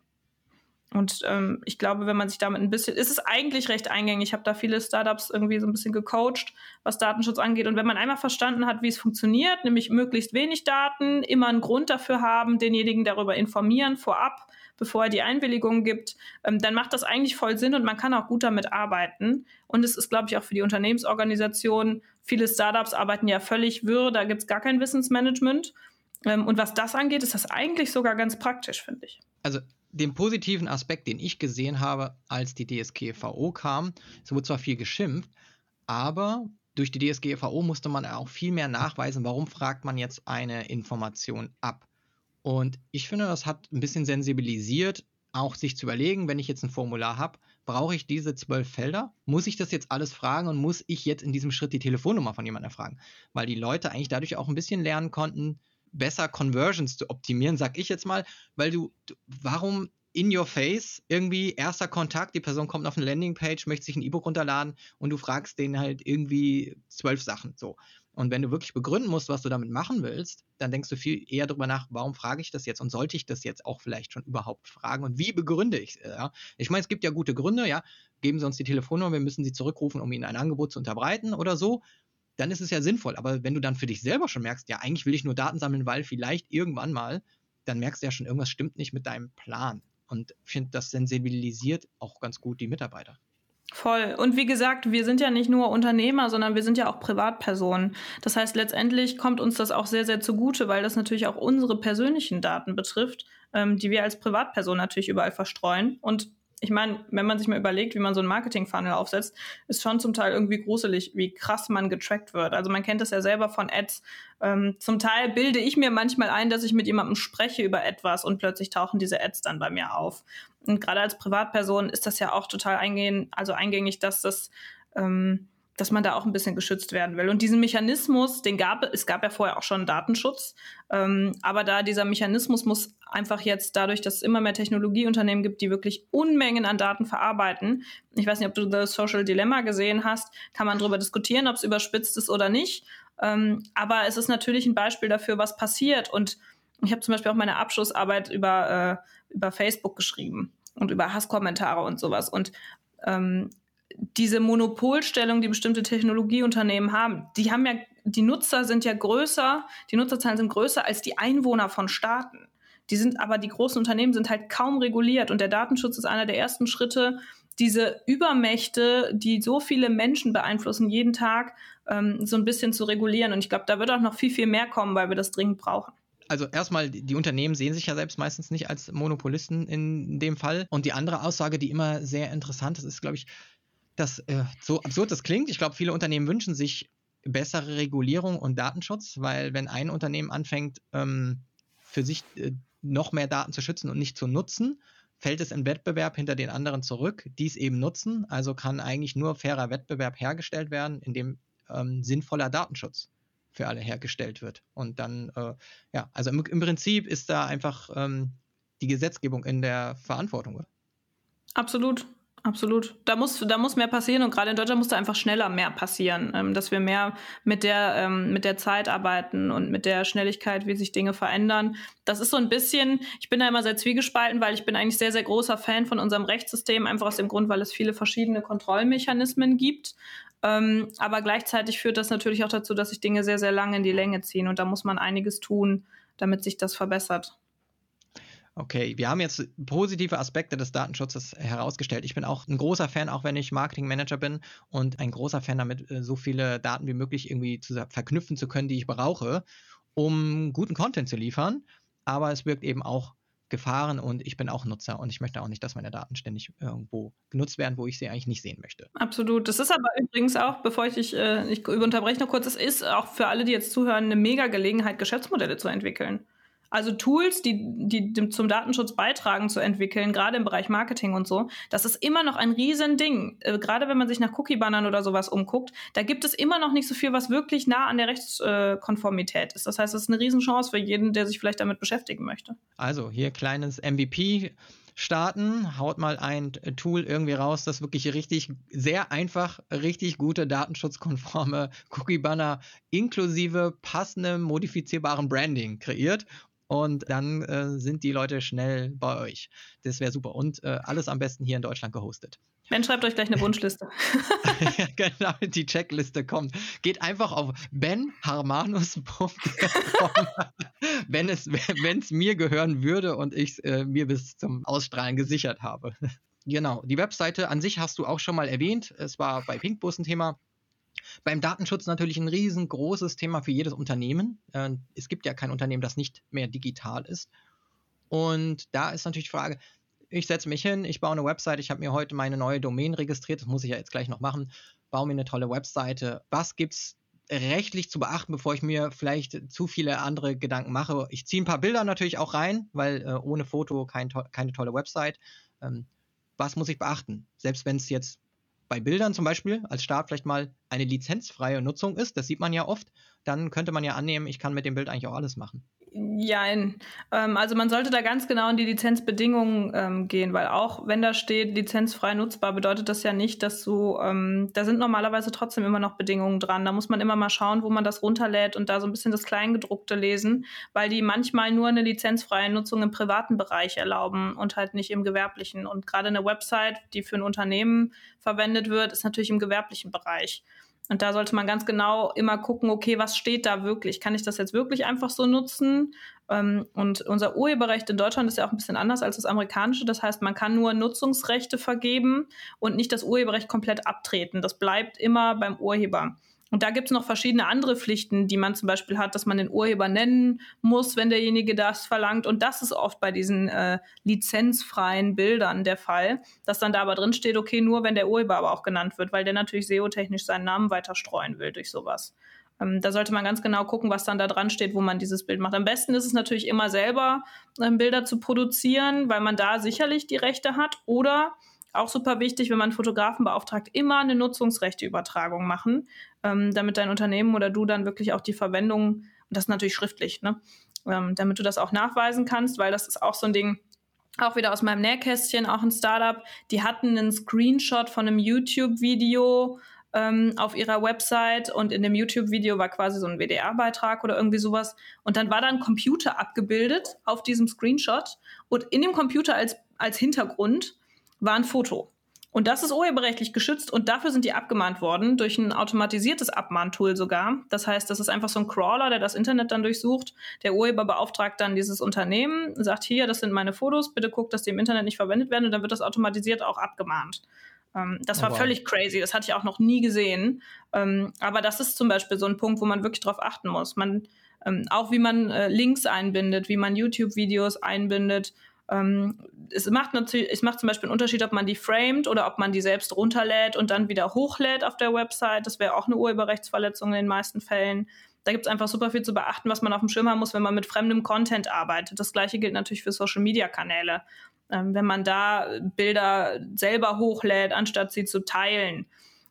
Und ähm, ich glaube, wenn man sich damit ein bisschen, ist es eigentlich recht eingängig. Ich habe da viele Startups irgendwie so ein bisschen gecoacht, was Datenschutz angeht. Und wenn man einmal verstanden hat, wie es funktioniert, nämlich möglichst wenig Daten, immer einen Grund dafür haben, denjenigen darüber informieren vorab, bevor er die Einwilligung gibt, ähm, dann macht das eigentlich voll Sinn und man kann auch gut damit arbeiten. Und es ist, glaube ich, auch für die Unternehmensorganisation, viele Startups arbeiten ja völlig wirr, da gibt es gar kein Wissensmanagement. Ähm, und was das angeht, ist das eigentlich sogar ganz praktisch, finde ich. Also den positiven Aspekt, den ich gesehen habe, als die DSGVO kam, es wurde zwar viel geschimpft, aber durch die DSGVO musste man auch viel mehr nachweisen, warum fragt man jetzt eine Information ab. Und ich finde, das hat ein bisschen sensibilisiert, auch sich zu überlegen, wenn ich jetzt ein Formular habe, brauche ich diese zwölf Felder? Muss ich das jetzt alles fragen und muss ich jetzt in diesem Schritt die Telefonnummer von jemandem erfragen? Weil die Leute eigentlich dadurch auch ein bisschen lernen konnten, besser Conversions zu optimieren, sag ich jetzt mal, weil du, du warum in your face irgendwie erster Kontakt, die Person kommt auf eine Landingpage, möchte sich ein E-Book runterladen und du fragst den halt irgendwie zwölf Sachen so. Und wenn du wirklich begründen musst, was du damit machen willst, dann denkst du viel eher darüber nach, warum frage ich das jetzt und sollte ich das jetzt auch vielleicht schon überhaupt fragen und wie begründe ich es? Ja? Ich meine, es gibt ja gute Gründe, ja, geben Sie uns die Telefonnummer, wir müssen Sie zurückrufen, um Ihnen ein Angebot zu unterbreiten oder so. Dann ist es ja sinnvoll. Aber wenn du dann für dich selber schon merkst, ja, eigentlich will ich nur Daten sammeln, weil vielleicht irgendwann mal, dann merkst du ja schon, irgendwas stimmt nicht mit deinem Plan. Und ich finde, das sensibilisiert auch ganz gut die Mitarbeiter. Voll. Und wie gesagt, wir sind ja nicht nur Unternehmer, sondern wir sind ja auch Privatpersonen. Das heißt, letztendlich kommt uns das auch sehr, sehr zugute, weil das natürlich auch unsere persönlichen Daten betrifft, ähm, die wir als Privatperson natürlich überall verstreuen. Und ich meine, wenn man sich mal überlegt, wie man so einen Marketing-Funnel aufsetzt, ist schon zum Teil irgendwie gruselig, wie krass man getrackt wird. Also man kennt das ja selber von Ads. Ähm, zum Teil bilde ich mir manchmal ein, dass ich mit jemandem spreche über etwas und plötzlich tauchen diese Ads dann bei mir auf. Und gerade als Privatperson ist das ja auch total eingehen, also eingängig, dass das ähm, dass man da auch ein bisschen geschützt werden will. Und diesen Mechanismus, den gab es gab ja vorher auch schon Datenschutz, ähm, aber da dieser Mechanismus muss einfach jetzt dadurch, dass es immer mehr Technologieunternehmen gibt, die wirklich Unmengen an Daten verarbeiten. Ich weiß nicht, ob du das Social Dilemma gesehen hast, kann man darüber diskutieren, ob es überspitzt ist oder nicht. Ähm, aber es ist natürlich ein Beispiel dafür, was passiert. Und ich habe zum Beispiel auch meine Abschlussarbeit über, äh, über Facebook geschrieben und über Hasskommentare und sowas. Und ähm, diese Monopolstellung, die bestimmte Technologieunternehmen haben, die haben ja, die Nutzer sind ja größer, die Nutzerzahlen sind größer als die Einwohner von Staaten. Die sind aber, die großen Unternehmen sind halt kaum reguliert und der Datenschutz ist einer der ersten Schritte, diese Übermächte, die so viele Menschen beeinflussen, jeden Tag ähm, so ein bisschen zu regulieren. Und ich glaube, da wird auch noch viel, viel mehr kommen, weil wir das dringend brauchen also erstmal, die Unternehmen sehen sich ja selbst meistens nicht als Monopolisten in dem Fall. Und die andere Aussage, die immer sehr interessant ist, ist, glaube ich, dass äh, so absurd das klingt. Ich glaube, viele Unternehmen wünschen sich bessere Regulierung und Datenschutz, weil wenn ein Unternehmen anfängt, ähm, für sich äh, noch mehr Daten zu schützen und nicht zu nutzen, fällt es im Wettbewerb hinter den anderen zurück, die es eben nutzen. Also kann eigentlich nur fairer Wettbewerb hergestellt werden, indem ähm, sinnvoller Datenschutz für alle hergestellt wird. Und dann, äh, ja, also im, im, Prinzip ist da einfach ähm, die Gesetzgebung in der Verantwortung. Absolut. Absolut. Da muss, da muss mehr passieren und gerade in Deutschland muss da einfach schneller mehr passieren, ähm, dass wir mehr mit der, ähm, mit der Zeit arbeiten und mit der Schnelligkeit, wie sich Dinge verändern. Das ist so ein bisschen, ich bin da immer sehr zwiegespalten, weil ich bin eigentlich sehr, sehr großer Fan von unserem Rechtssystem, einfach aus dem Grund, weil es viele verschiedene Kontrollmechanismen gibt. Ähm, aber gleichzeitig führt das natürlich auch dazu, dass sich Dinge sehr, sehr lange in die Länge ziehen und da muss man einiges tun, damit sich das verbessert. Okay, wir haben jetzt positive Aspekte des Datenschutzes herausgestellt. Ich bin auch ein großer Fan, auch wenn ich Marketingmanager bin und ein großer Fan damit, äh, so viele Daten wie möglich irgendwie zu verknüpfen zu können, die ich brauche, um guten Content zu liefern. Aber es birgt eben auch Gefahren und ich bin auch Nutzer und ich möchte auch nicht, dass meine Daten ständig irgendwo genutzt werden, wo ich sie eigentlich nicht sehen möchte. Absolut. Das ist aber übrigens auch, bevor ich dich, äh, ich unterbreche noch kurz, es ist auch für alle, die jetzt zuhören, eine mega Gelegenheit, Geschäftsmodelle zu entwickeln. Also Tools, die, die zum Datenschutz beitragen, zu entwickeln, gerade im Bereich Marketing und so, das ist immer noch ein Riesending. Äh, gerade wenn man sich nach Cookie-Bannern oder sowas umguckt, da gibt es immer noch nicht so viel, was wirklich nah an der Rechtskonformität ist. Das heißt, es ist eine Riesenchance für jeden, der sich vielleicht damit beschäftigen möchte. Also hier kleines MVP starten, haut mal ein Tool irgendwie raus, das wirklich richtig, sehr einfach, richtig gute datenschutzkonforme Cookie-Banner inklusive passendem modifizierbaren Branding kreiert und dann äh, sind die Leute schnell bei euch. Das wäre super. Und äh, alles am besten hier in Deutschland gehostet. Ben schreibt euch gleich eine Wunschliste. ja, genau, die Checkliste kommt. Geht einfach auf benharmanus.com, wenn es wenn es mir gehören würde und ich es äh, mir bis zum Ausstrahlen gesichert habe. genau, die Webseite an sich hast du auch schon mal erwähnt. Es war bei Pinkbus ein Thema. Beim Datenschutz natürlich ein riesengroßes Thema für jedes Unternehmen. Äh, es gibt ja kein Unternehmen, das nicht mehr digital ist. Und da ist natürlich die Frage, ich setze mich hin, ich baue eine Website, ich habe mir heute meine neue Domain registriert, das muss ich ja jetzt gleich noch machen, baue mir eine tolle Webseite. Was gibt es rechtlich zu beachten, bevor ich mir vielleicht zu viele andere Gedanken mache? Ich ziehe ein paar Bilder natürlich auch rein, weil äh, ohne Foto kein keine tolle Website. Ähm, was muss ich beachten? Selbst wenn es jetzt bei Bildern zum Beispiel als Start vielleicht mal eine lizenzfreie Nutzung ist, das sieht man ja oft, dann könnte man ja annehmen, ich kann mit dem Bild eigentlich auch alles machen. Ja, ähm, also man sollte da ganz genau in die Lizenzbedingungen ähm, gehen, weil auch wenn da steht lizenzfrei nutzbar, bedeutet das ja nicht, dass du, ähm, da sind normalerweise trotzdem immer noch Bedingungen dran. Da muss man immer mal schauen, wo man das runterlädt und da so ein bisschen das Kleingedruckte lesen, weil die manchmal nur eine lizenzfreie Nutzung im privaten Bereich erlauben und halt nicht im gewerblichen. Und gerade eine Website, die für ein Unternehmen verwendet wird, ist natürlich im gewerblichen Bereich. Und da sollte man ganz genau immer gucken, okay, was steht da wirklich? Kann ich das jetzt wirklich einfach so nutzen? Ähm, und unser Urheberrecht in Deutschland ist ja auch ein bisschen anders als das amerikanische. Das heißt, man kann nur Nutzungsrechte vergeben und nicht das Urheberrecht komplett abtreten. Das bleibt immer beim Urheber. Und da gibt es noch verschiedene andere Pflichten, die man zum Beispiel hat, dass man den Urheber nennen muss, wenn derjenige das verlangt. Und das ist oft bei diesen äh, lizenzfreien Bildern der Fall, dass dann da aber drin steht, okay, nur wenn der Urheber aber auch genannt wird, weil der natürlich SEO-technisch seinen Namen weiter streuen will durch sowas. Ähm, da sollte man ganz genau gucken, was dann da dran steht, wo man dieses Bild macht. Am besten ist es natürlich immer selber, ähm, Bilder zu produzieren, weil man da sicherlich die Rechte hat. Oder auch super wichtig, wenn man Fotografen beauftragt, immer eine Nutzungsrechteübertragung machen, ähm, damit dein Unternehmen oder du dann wirklich auch die Verwendung, und das natürlich schriftlich, ne, ähm, damit du das auch nachweisen kannst, weil das ist auch so ein Ding, auch wieder aus meinem Nähkästchen, auch ein Startup, die hatten einen Screenshot von einem YouTube-Video ähm, auf ihrer Website und in dem YouTube-Video war quasi so ein WDR-Beitrag oder irgendwie sowas. Und dann war da ein Computer abgebildet auf diesem Screenshot und in dem Computer als, als Hintergrund war ein Foto. Und das ist urheberrechtlich geschützt und dafür sind die abgemahnt worden, durch ein automatisiertes Abmahntool sogar. Das heißt, das ist einfach so ein Crawler, der das Internet dann durchsucht. Der Urheber beauftragt dann dieses Unternehmen, sagt hier, das sind meine Fotos, bitte guckt, dass die im Internet nicht verwendet werden und dann wird das automatisiert auch abgemahnt. Ähm, das oh, war wow. völlig crazy, das hatte ich auch noch nie gesehen. Ähm, aber das ist zum Beispiel so ein Punkt, wo man wirklich drauf achten muss. Man, ähm, auch wie man äh, Links einbindet, wie man YouTube-Videos einbindet ähm, es macht natürlich, es macht zum Beispiel einen Unterschied, ob man die framed oder ob man die selbst runterlädt und dann wieder hochlädt auf der Website. Das wäre auch eine Urheberrechtsverletzung in den meisten Fällen. Da gibt es einfach super viel zu beachten, was man auf dem Schirm haben muss, wenn man mit fremdem Content arbeitet. Das gleiche gilt natürlich für Social-Media-Kanäle. Ähm, wenn man da Bilder selber hochlädt, anstatt sie zu teilen.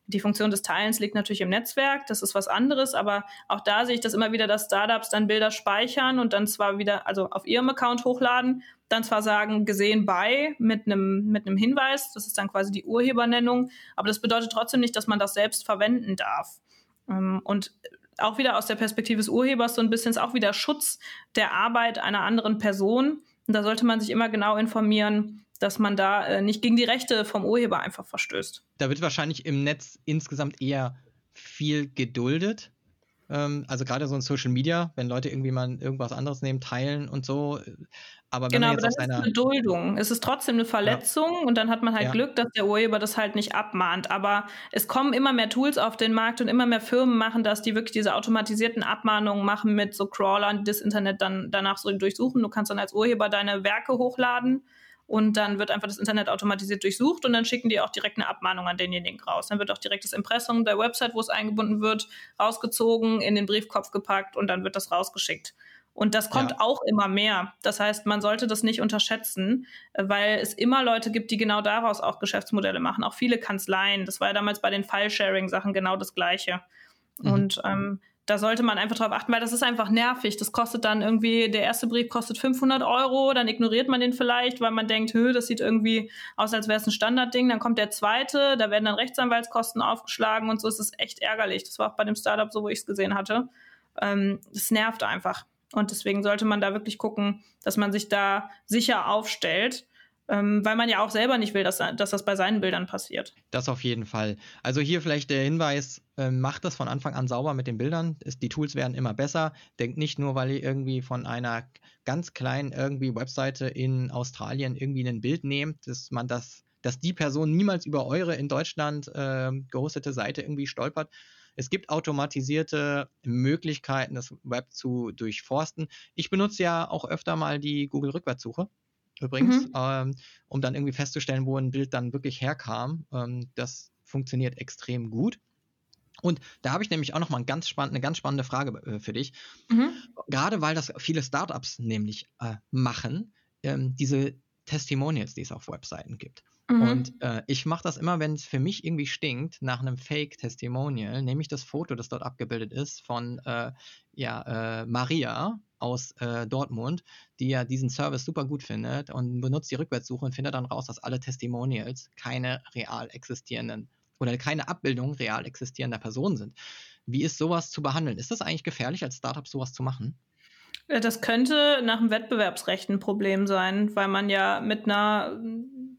Die Funktion des Teilens liegt natürlich im Netzwerk, das ist was anderes, aber auch da sehe ich das immer wieder, dass Startups dann Bilder speichern und dann zwar wieder, also auf ihrem Account hochladen, dann zwar sagen, gesehen bei mit einem mit einem Hinweis, das ist dann quasi die Urhebernennung, aber das bedeutet trotzdem nicht, dass man das selbst verwenden darf. Ähm, und auch wieder aus der Perspektive des Urhebers so ein bisschen ist auch wieder Schutz der Arbeit einer anderen Person. Und da sollte man sich immer genau informieren, dass man da äh, nicht gegen die Rechte vom Urheber einfach verstößt. Da wird wahrscheinlich im Netz insgesamt eher viel geduldet. Ähm, also gerade so in Social Media, wenn Leute irgendwie mal irgendwas anderes nehmen, teilen und so. Aber wenn genau, man jetzt aber das ist eine Duldung. Es ist trotzdem eine Verletzung ja. und dann hat man halt ja. Glück, dass der Urheber das halt nicht abmahnt. Aber es kommen immer mehr Tools auf den Markt und immer mehr Firmen machen das, die wirklich diese automatisierten Abmahnungen machen mit so Crawlern, die das Internet dann danach so durchsuchen. Du kannst dann als Urheber deine Werke hochladen und dann wird einfach das Internet automatisiert durchsucht und dann schicken die auch direkt eine Abmahnung an denjenigen raus. Dann wird auch direkt das Impressum der Website, wo es eingebunden wird, rausgezogen, in den Briefkopf gepackt und dann wird das rausgeschickt. Und das kommt ja. auch immer mehr. Das heißt, man sollte das nicht unterschätzen, weil es immer Leute gibt, die genau daraus auch Geschäftsmodelle machen. Auch viele Kanzleien. Das war ja damals bei den File-Sharing-Sachen genau das Gleiche. Mhm. Und ähm, da sollte man einfach drauf achten, weil das ist einfach nervig. Das kostet dann irgendwie, der erste Brief kostet 500 Euro, dann ignoriert man den vielleicht, weil man denkt, Hö, das sieht irgendwie aus, als wäre es ein Standardding. Dann kommt der zweite, da werden dann Rechtsanwaltskosten aufgeschlagen und so ist es echt ärgerlich. Das war auch bei dem Startup so, wo ich es gesehen hatte. Ähm, das nervt einfach. Und deswegen sollte man da wirklich gucken, dass man sich da sicher aufstellt ähm, weil man ja auch selber nicht will, dass, dass das bei seinen Bildern passiert. Das auf jeden Fall. Also hier vielleicht der Hinweis, äh, macht das von Anfang an sauber mit den Bildern. Die Tools werden immer besser. Denkt nicht nur, weil ihr irgendwie von einer ganz kleinen irgendwie Webseite in Australien irgendwie ein Bild nehmt, dass man das, dass die Person niemals über eure in Deutschland äh, gehostete Seite irgendwie stolpert. Es gibt automatisierte Möglichkeiten, das Web zu durchforsten. Ich benutze ja auch öfter mal die Google Rückwärtssuche übrigens, mhm. ähm, um dann irgendwie festzustellen, wo ein Bild dann wirklich herkam. Ähm, das funktioniert extrem gut. Und da habe ich nämlich auch noch mal ein ganz spann eine ganz spannende Frage äh, für dich. Mhm. Gerade weil das viele Startups nämlich äh, machen, ähm, diese Testimonials, die es auf Webseiten gibt. Mhm. Und äh, ich mache das immer, wenn es für mich irgendwie stinkt, nach einem Fake-Testimonial, nehme ich das Foto, das dort abgebildet ist, von äh, ja, äh, Maria aus äh, Dortmund, die ja diesen Service super gut findet und benutzt die Rückwärtssuche und findet dann raus, dass alle Testimonials keine real existierenden oder keine Abbildung real existierender Personen sind. Wie ist sowas zu behandeln? Ist das eigentlich gefährlich, als Startup sowas zu machen? Das könnte nach dem Wettbewerbsrecht ein Problem sein, weil man ja mit einer,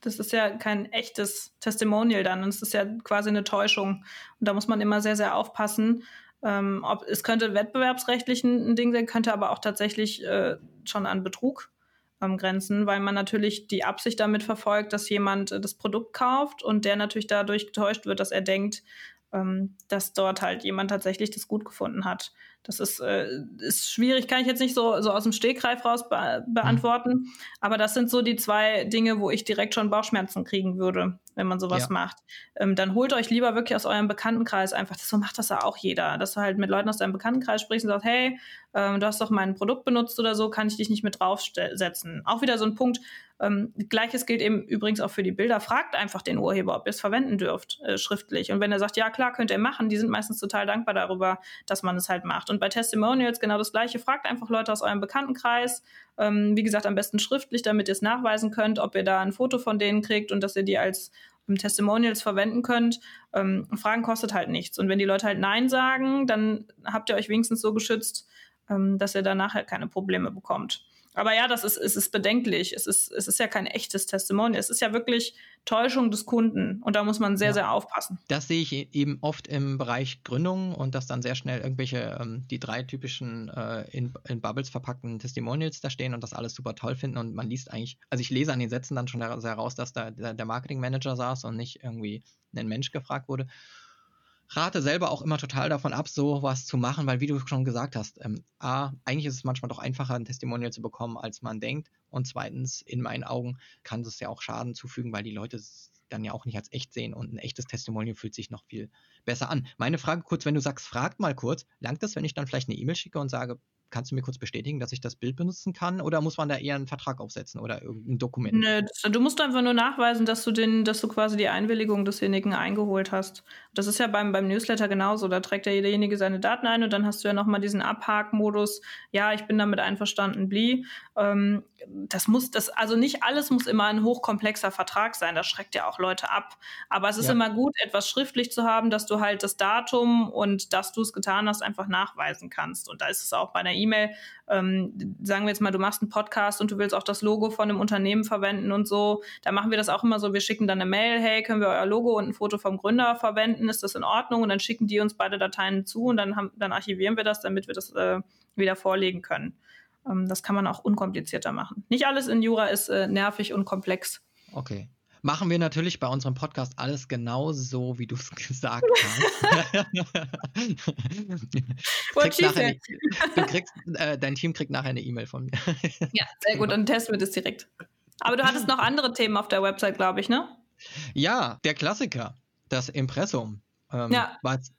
das ist ja kein echtes Testimonial dann, es ist ja quasi eine Täuschung. Und da muss man immer sehr, sehr aufpassen. Ähm, ob, es könnte wettbewerbsrechtlich ein, Ding sein, könnte aber auch tatsächlich äh, schon an Betrug ähm, grenzen, weil man natürlich die Absicht damit verfolgt, dass jemand äh, das Produkt kauft und der natürlich dadurch getäuscht wird, dass er denkt, ähm, dass dort halt jemand tatsächlich das gut gefunden hat. Das ist, äh, ist schwierig, kann ich jetzt nicht so, so aus dem Stegreif raus be beantworten. Mhm. Aber das sind so die zwei Dinge, wo ich direkt schon Bauchschmerzen kriegen würde, wenn man sowas ja. macht. Ähm, dann holt euch lieber wirklich aus eurem Bekanntenkreis einfach, so macht das ja auch jeder, dass du halt mit Leuten aus deinem Bekanntenkreis sprichst und sagst, hey, ähm, du hast doch mein Produkt benutzt oder so, kann ich dich nicht mit draufsetzen. Auch wieder so ein Punkt, ähm, Gleiches gilt eben übrigens auch für die Bilder. Fragt einfach den Urheber, ob ihr es verwenden dürft, äh, schriftlich. Und wenn er sagt, ja klar, könnt ihr machen, die sind meistens total dankbar darüber, dass man es halt macht. Und bei Testimonials genau das Gleiche. Fragt einfach Leute aus eurem Bekanntenkreis. Ähm, wie gesagt, am besten schriftlich, damit ihr es nachweisen könnt, ob ihr da ein Foto von denen kriegt und dass ihr die als ähm, Testimonials verwenden könnt. Ähm, Fragen kostet halt nichts. Und wenn die Leute halt Nein sagen, dann habt ihr euch wenigstens so geschützt, ähm, dass ihr danach halt keine Probleme bekommt. Aber ja, das ist, es ist bedenklich. Es ist, es ist ja kein echtes Testimonial. Es ist ja wirklich Täuschung des Kunden. Und da muss man sehr, ja. sehr aufpassen. Das sehe ich e-, eben oft im Bereich Gründung und dass dann sehr schnell irgendwelche, ähm, die drei typischen äh, in, in Bubbles verpackten Testimonials da stehen und das alles super toll finden. Und man liest eigentlich, also ich lese an den Sätzen dann schon heraus, dass da der, der Marketingmanager saß und nicht irgendwie ein Mensch gefragt wurde rate selber auch immer total davon ab, so was zu machen, weil wie du schon gesagt hast, ähm, A, eigentlich ist es manchmal doch einfacher, ein Testimonial zu bekommen, als man denkt. Und zweitens, in meinen Augen, kann es ja auch Schaden zufügen, weil die Leute dann ja auch nicht als echt sehen und ein echtes Testimonial fühlt sich noch viel besser an. Meine Frage kurz, wenn du sagst, fragt mal kurz, langt das, wenn ich dann vielleicht eine E-Mail schicke und sage, kannst du mir kurz bestätigen, dass ich das Bild benutzen kann? Oder muss man da eher einen Vertrag aufsetzen oder irgendein Dokument? Nö, du musst einfach nur nachweisen, dass du den, dass du quasi die Einwilligung desjenigen eingeholt hast. Das ist ja beim, beim Newsletter genauso. Da trägt ja derjenige seine Daten ein und dann hast du ja nochmal diesen Abhakmodus. Ja, ich bin damit einverstanden, blie. Ähm, das muss, das, also nicht alles muss immer ein hochkomplexer Vertrag sein. Das schreckt ja auch Leute ab. Aber es ist ja. immer gut, etwas schriftlich zu haben, dass du halt das Datum und dass du es getan hast, einfach nachweisen kannst. Und da ist es auch bei einer E-Mail, ähm, sagen wir jetzt mal, du machst einen Podcast und du willst auch das Logo von einem Unternehmen verwenden und so. Da machen wir das auch immer so. Wir schicken dann eine Mail, hey, können wir euer Logo und ein Foto vom Gründer verwenden? Ist das in Ordnung? Und dann schicken die uns beide Dateien zu und dann, haben, dann archivieren wir das, damit wir das äh, wieder vorlegen können. Ähm, das kann man auch unkomplizierter machen. Nicht alles in Jura ist äh, nervig und komplex. Okay. Machen wir natürlich bei unserem Podcast alles genau so, wie du es gesagt hast. eine, du kriegst, äh, dein Team kriegt nachher eine E-Mail von mir. ja, sehr gut, dann testen wir das direkt. Aber du hattest noch andere Themen auf der Website, glaube ich, ne? Ja, der Klassiker, das Impressum. Ähm, ja.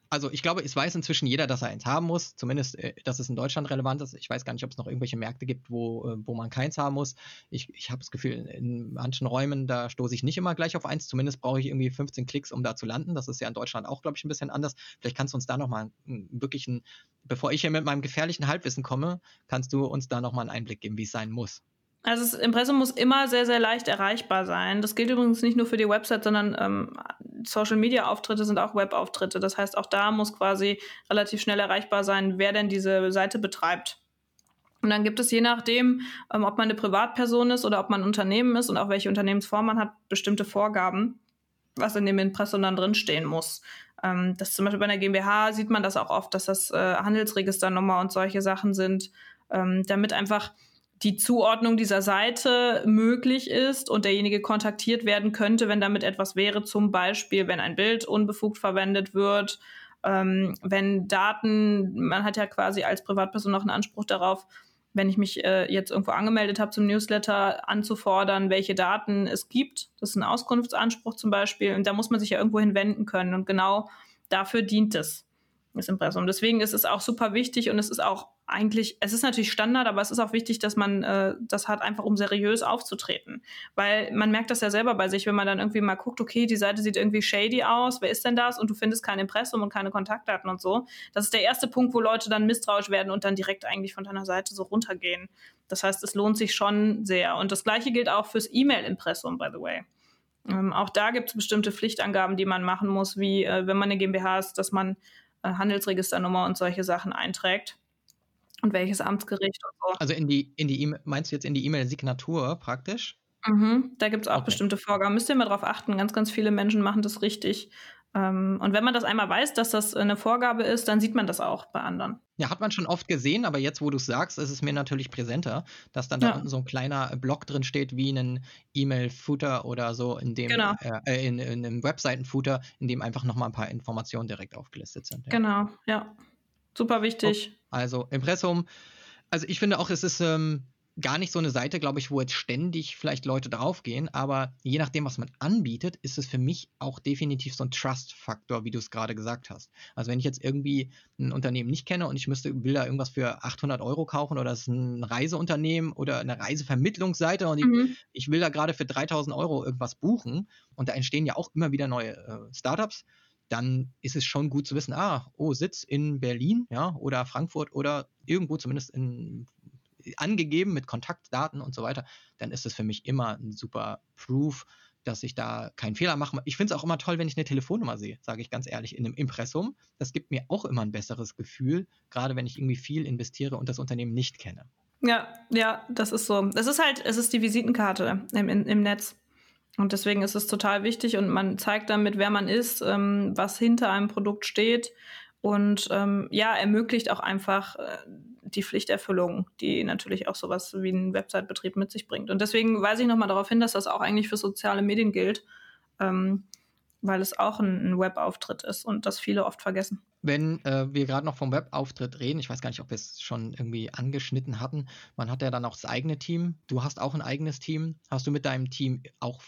also ich glaube, es weiß inzwischen jeder, dass er eins haben muss. Zumindest, äh, dass es in Deutschland relevant ist. Ich weiß gar nicht, ob es noch irgendwelche Märkte gibt, wo, äh, wo man keins haben muss. Ich, ich habe das Gefühl, in manchen Räumen, da stoße ich nicht immer gleich auf eins. Zumindest brauche ich irgendwie 15 Klicks, um da zu landen. Das ist ja in Deutschland auch, glaube ich, ein bisschen anders. Vielleicht kannst du uns da nochmal wirklich ein, bevor ich hier mit meinem gefährlichen Halbwissen komme, kannst du uns da nochmal einen Einblick geben, wie es sein muss. Also das Impressum muss immer sehr, sehr leicht erreichbar sein. Das gilt übrigens nicht nur für die Website, sondern ähm, Social-Media-Auftritte sind auch Web-Auftritte. Das heißt, auch da muss quasi relativ schnell erreichbar sein, wer denn diese Seite betreibt. Und dann gibt es je nachdem, ähm, ob man eine Privatperson ist oder ob man ein Unternehmen ist und auch welche Unternehmensform man hat, bestimmte Vorgaben, was in dem Impressum dann drinstehen muss. Ähm, das zum Beispiel bei einer GmbH sieht man das auch oft, dass das äh, Handelsregisternummer und solche Sachen sind, ähm, damit einfach die Zuordnung dieser Seite möglich ist und derjenige kontaktiert werden könnte, wenn damit etwas wäre, zum Beispiel, wenn ein Bild unbefugt verwendet wird, ähm, wenn Daten, man hat ja quasi als Privatperson noch einen Anspruch darauf, wenn ich mich äh, jetzt irgendwo angemeldet habe zum Newsletter, anzufordern, welche Daten es gibt. Das ist ein Auskunftsanspruch zum Beispiel. Und da muss man sich ja irgendwo hinwenden können. Und genau dafür dient es das Impressum. Deswegen ist es auch super wichtig und es ist auch eigentlich, es ist natürlich Standard, aber es ist auch wichtig, dass man äh, das hat, einfach um seriös aufzutreten. Weil man merkt das ja selber bei sich, wenn man dann irgendwie mal guckt, okay, die Seite sieht irgendwie shady aus, wer ist denn das? Und du findest kein Impressum und keine Kontaktdaten und so. Das ist der erste Punkt, wo Leute dann misstrauisch werden und dann direkt eigentlich von deiner Seite so runtergehen. Das heißt, es lohnt sich schon sehr. Und das gleiche gilt auch fürs E-Mail-Impressum, by the way. Ähm, auch da gibt es bestimmte Pflichtangaben, die man machen muss, wie äh, wenn man eine GmbH ist, dass man Handelsregisternummer und solche Sachen einträgt. Und welches Amtsgericht und so. Also in die, in die E-Mail, meinst du jetzt in die E-Mail-Signatur praktisch? Mhm, da gibt es auch okay. bestimmte Vorgaben. Müsst ihr mal drauf achten. Ganz, ganz viele Menschen machen das richtig. Ähm, und wenn man das einmal weiß, dass das eine Vorgabe ist, dann sieht man das auch bei anderen. Ja, hat man schon oft gesehen, aber jetzt, wo du es sagst, ist es mir natürlich präsenter, dass dann ja. da unten so ein kleiner Block drin steht, wie ein E-Mail-Footer oder so, in dem genau. äh, in, in einem Webseiten-Footer, in dem einfach nochmal ein paar Informationen direkt aufgelistet sind. Ja. Genau, ja. Super wichtig. Also Impressum. Also ich finde auch, es ist ähm, gar nicht so eine Seite, glaube ich, wo jetzt ständig vielleicht Leute draufgehen, aber je nachdem, was man anbietet, ist es für mich auch definitiv so ein Trust-Faktor, wie du es gerade gesagt hast. Also wenn ich jetzt irgendwie ein Unternehmen nicht kenne und ich müsste, will da irgendwas für 800 Euro kaufen oder es ist ein Reiseunternehmen oder eine Reisevermittlungsseite und mhm. ich, ich, will da gerade für 3000 Euro irgendwas buchen und da entstehen ja auch immer wieder neue äh, Startups, dann ist es schon gut zu wissen, ah, oh, Sitz in Berlin, ja, oder Frankfurt oder irgendwo zumindest in angegeben mit Kontaktdaten und so weiter, dann ist es für mich immer ein super Proof, dass ich da keinen Fehler mache. Ich finde es auch immer toll, wenn ich eine Telefonnummer sehe, sage ich ganz ehrlich, in einem Impressum. Das gibt mir auch immer ein besseres Gefühl, gerade wenn ich irgendwie viel investiere und das Unternehmen nicht kenne. Ja, ja, das ist so. Es ist halt, es ist die Visitenkarte im, im, im Netz. Und deswegen ist es total wichtig und man zeigt damit, wer man ist, ähm, was hinter einem Produkt steht und ähm, ja, ermöglicht auch einfach äh, die Pflichterfüllung, die natürlich auch sowas wie ein Website-Betrieb mit sich bringt. Und deswegen weise ich nochmal darauf hin, dass das auch eigentlich für soziale Medien gilt, ähm, weil es auch ein, ein Webauftritt ist und das viele oft vergessen. Wenn äh, wir gerade noch vom Webauftritt reden, ich weiß gar nicht, ob wir es schon irgendwie angeschnitten hatten, man hat ja dann auch das eigene Team. Du hast auch ein eigenes Team. Hast du mit deinem Team auch